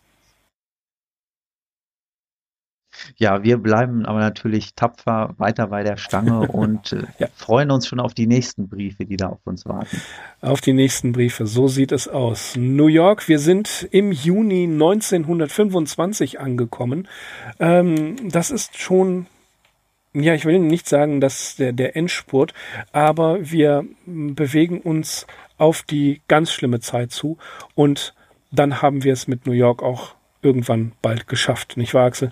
Ja, wir bleiben aber natürlich tapfer weiter bei der Stange <laughs> und äh, ja. freuen uns schon auf die nächsten Briefe, die da auf uns warten. Auf die nächsten Briefe, so sieht es aus. New York, wir sind im Juni 1925 angekommen. Ähm, das ist schon ja, ich will nicht sagen, dass der, der Endspurt, aber wir bewegen uns auf die ganz schlimme Zeit zu und dann haben wir es mit New York auch irgendwann bald geschafft, nicht wahr, Axel?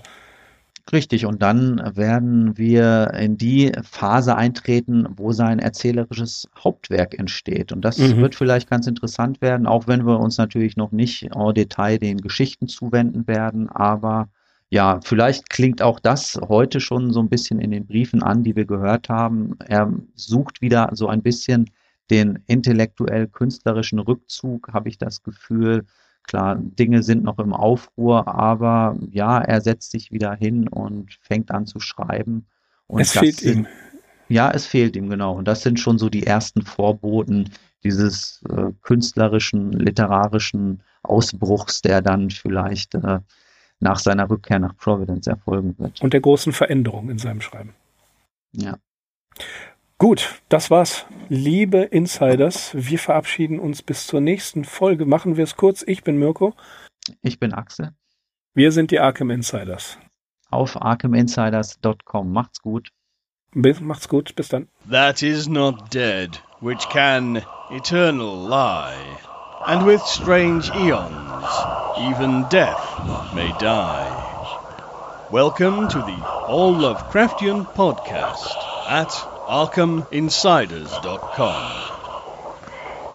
Richtig, und dann werden wir in die Phase eintreten, wo sein erzählerisches Hauptwerk entsteht. Und das mhm. wird vielleicht ganz interessant werden, auch wenn wir uns natürlich noch nicht en Detail den Geschichten zuwenden werden, aber ja, vielleicht klingt auch das heute schon so ein bisschen in den Briefen an, die wir gehört haben. Er sucht wieder so ein bisschen den intellektuell-künstlerischen Rückzug, habe ich das Gefühl. Klar, Dinge sind noch im Aufruhr, aber ja, er setzt sich wieder hin und fängt an zu schreiben. Und es fehlt sind, ihm. Ja, es fehlt ihm, genau. Und das sind schon so die ersten Vorboten dieses äh, künstlerischen, literarischen Ausbruchs, der dann vielleicht äh, nach seiner Rückkehr nach Providence erfolgen wird. Und der großen Veränderung in seinem Schreiben. Ja. Gut, das war's. Liebe Insiders, wir verabschieden uns bis zur nächsten Folge. Machen wir es kurz. Ich bin Mirko. Ich bin Axel. Wir sind die Arkham Insiders. Auf arkhaminsiders.com. Macht's gut. Macht's gut. Bis dann. That is not dead, which can eternal lie. And with strange eons, even death may die. Welcome to the All Lovecraftian podcast at ArkhamInsiders.com.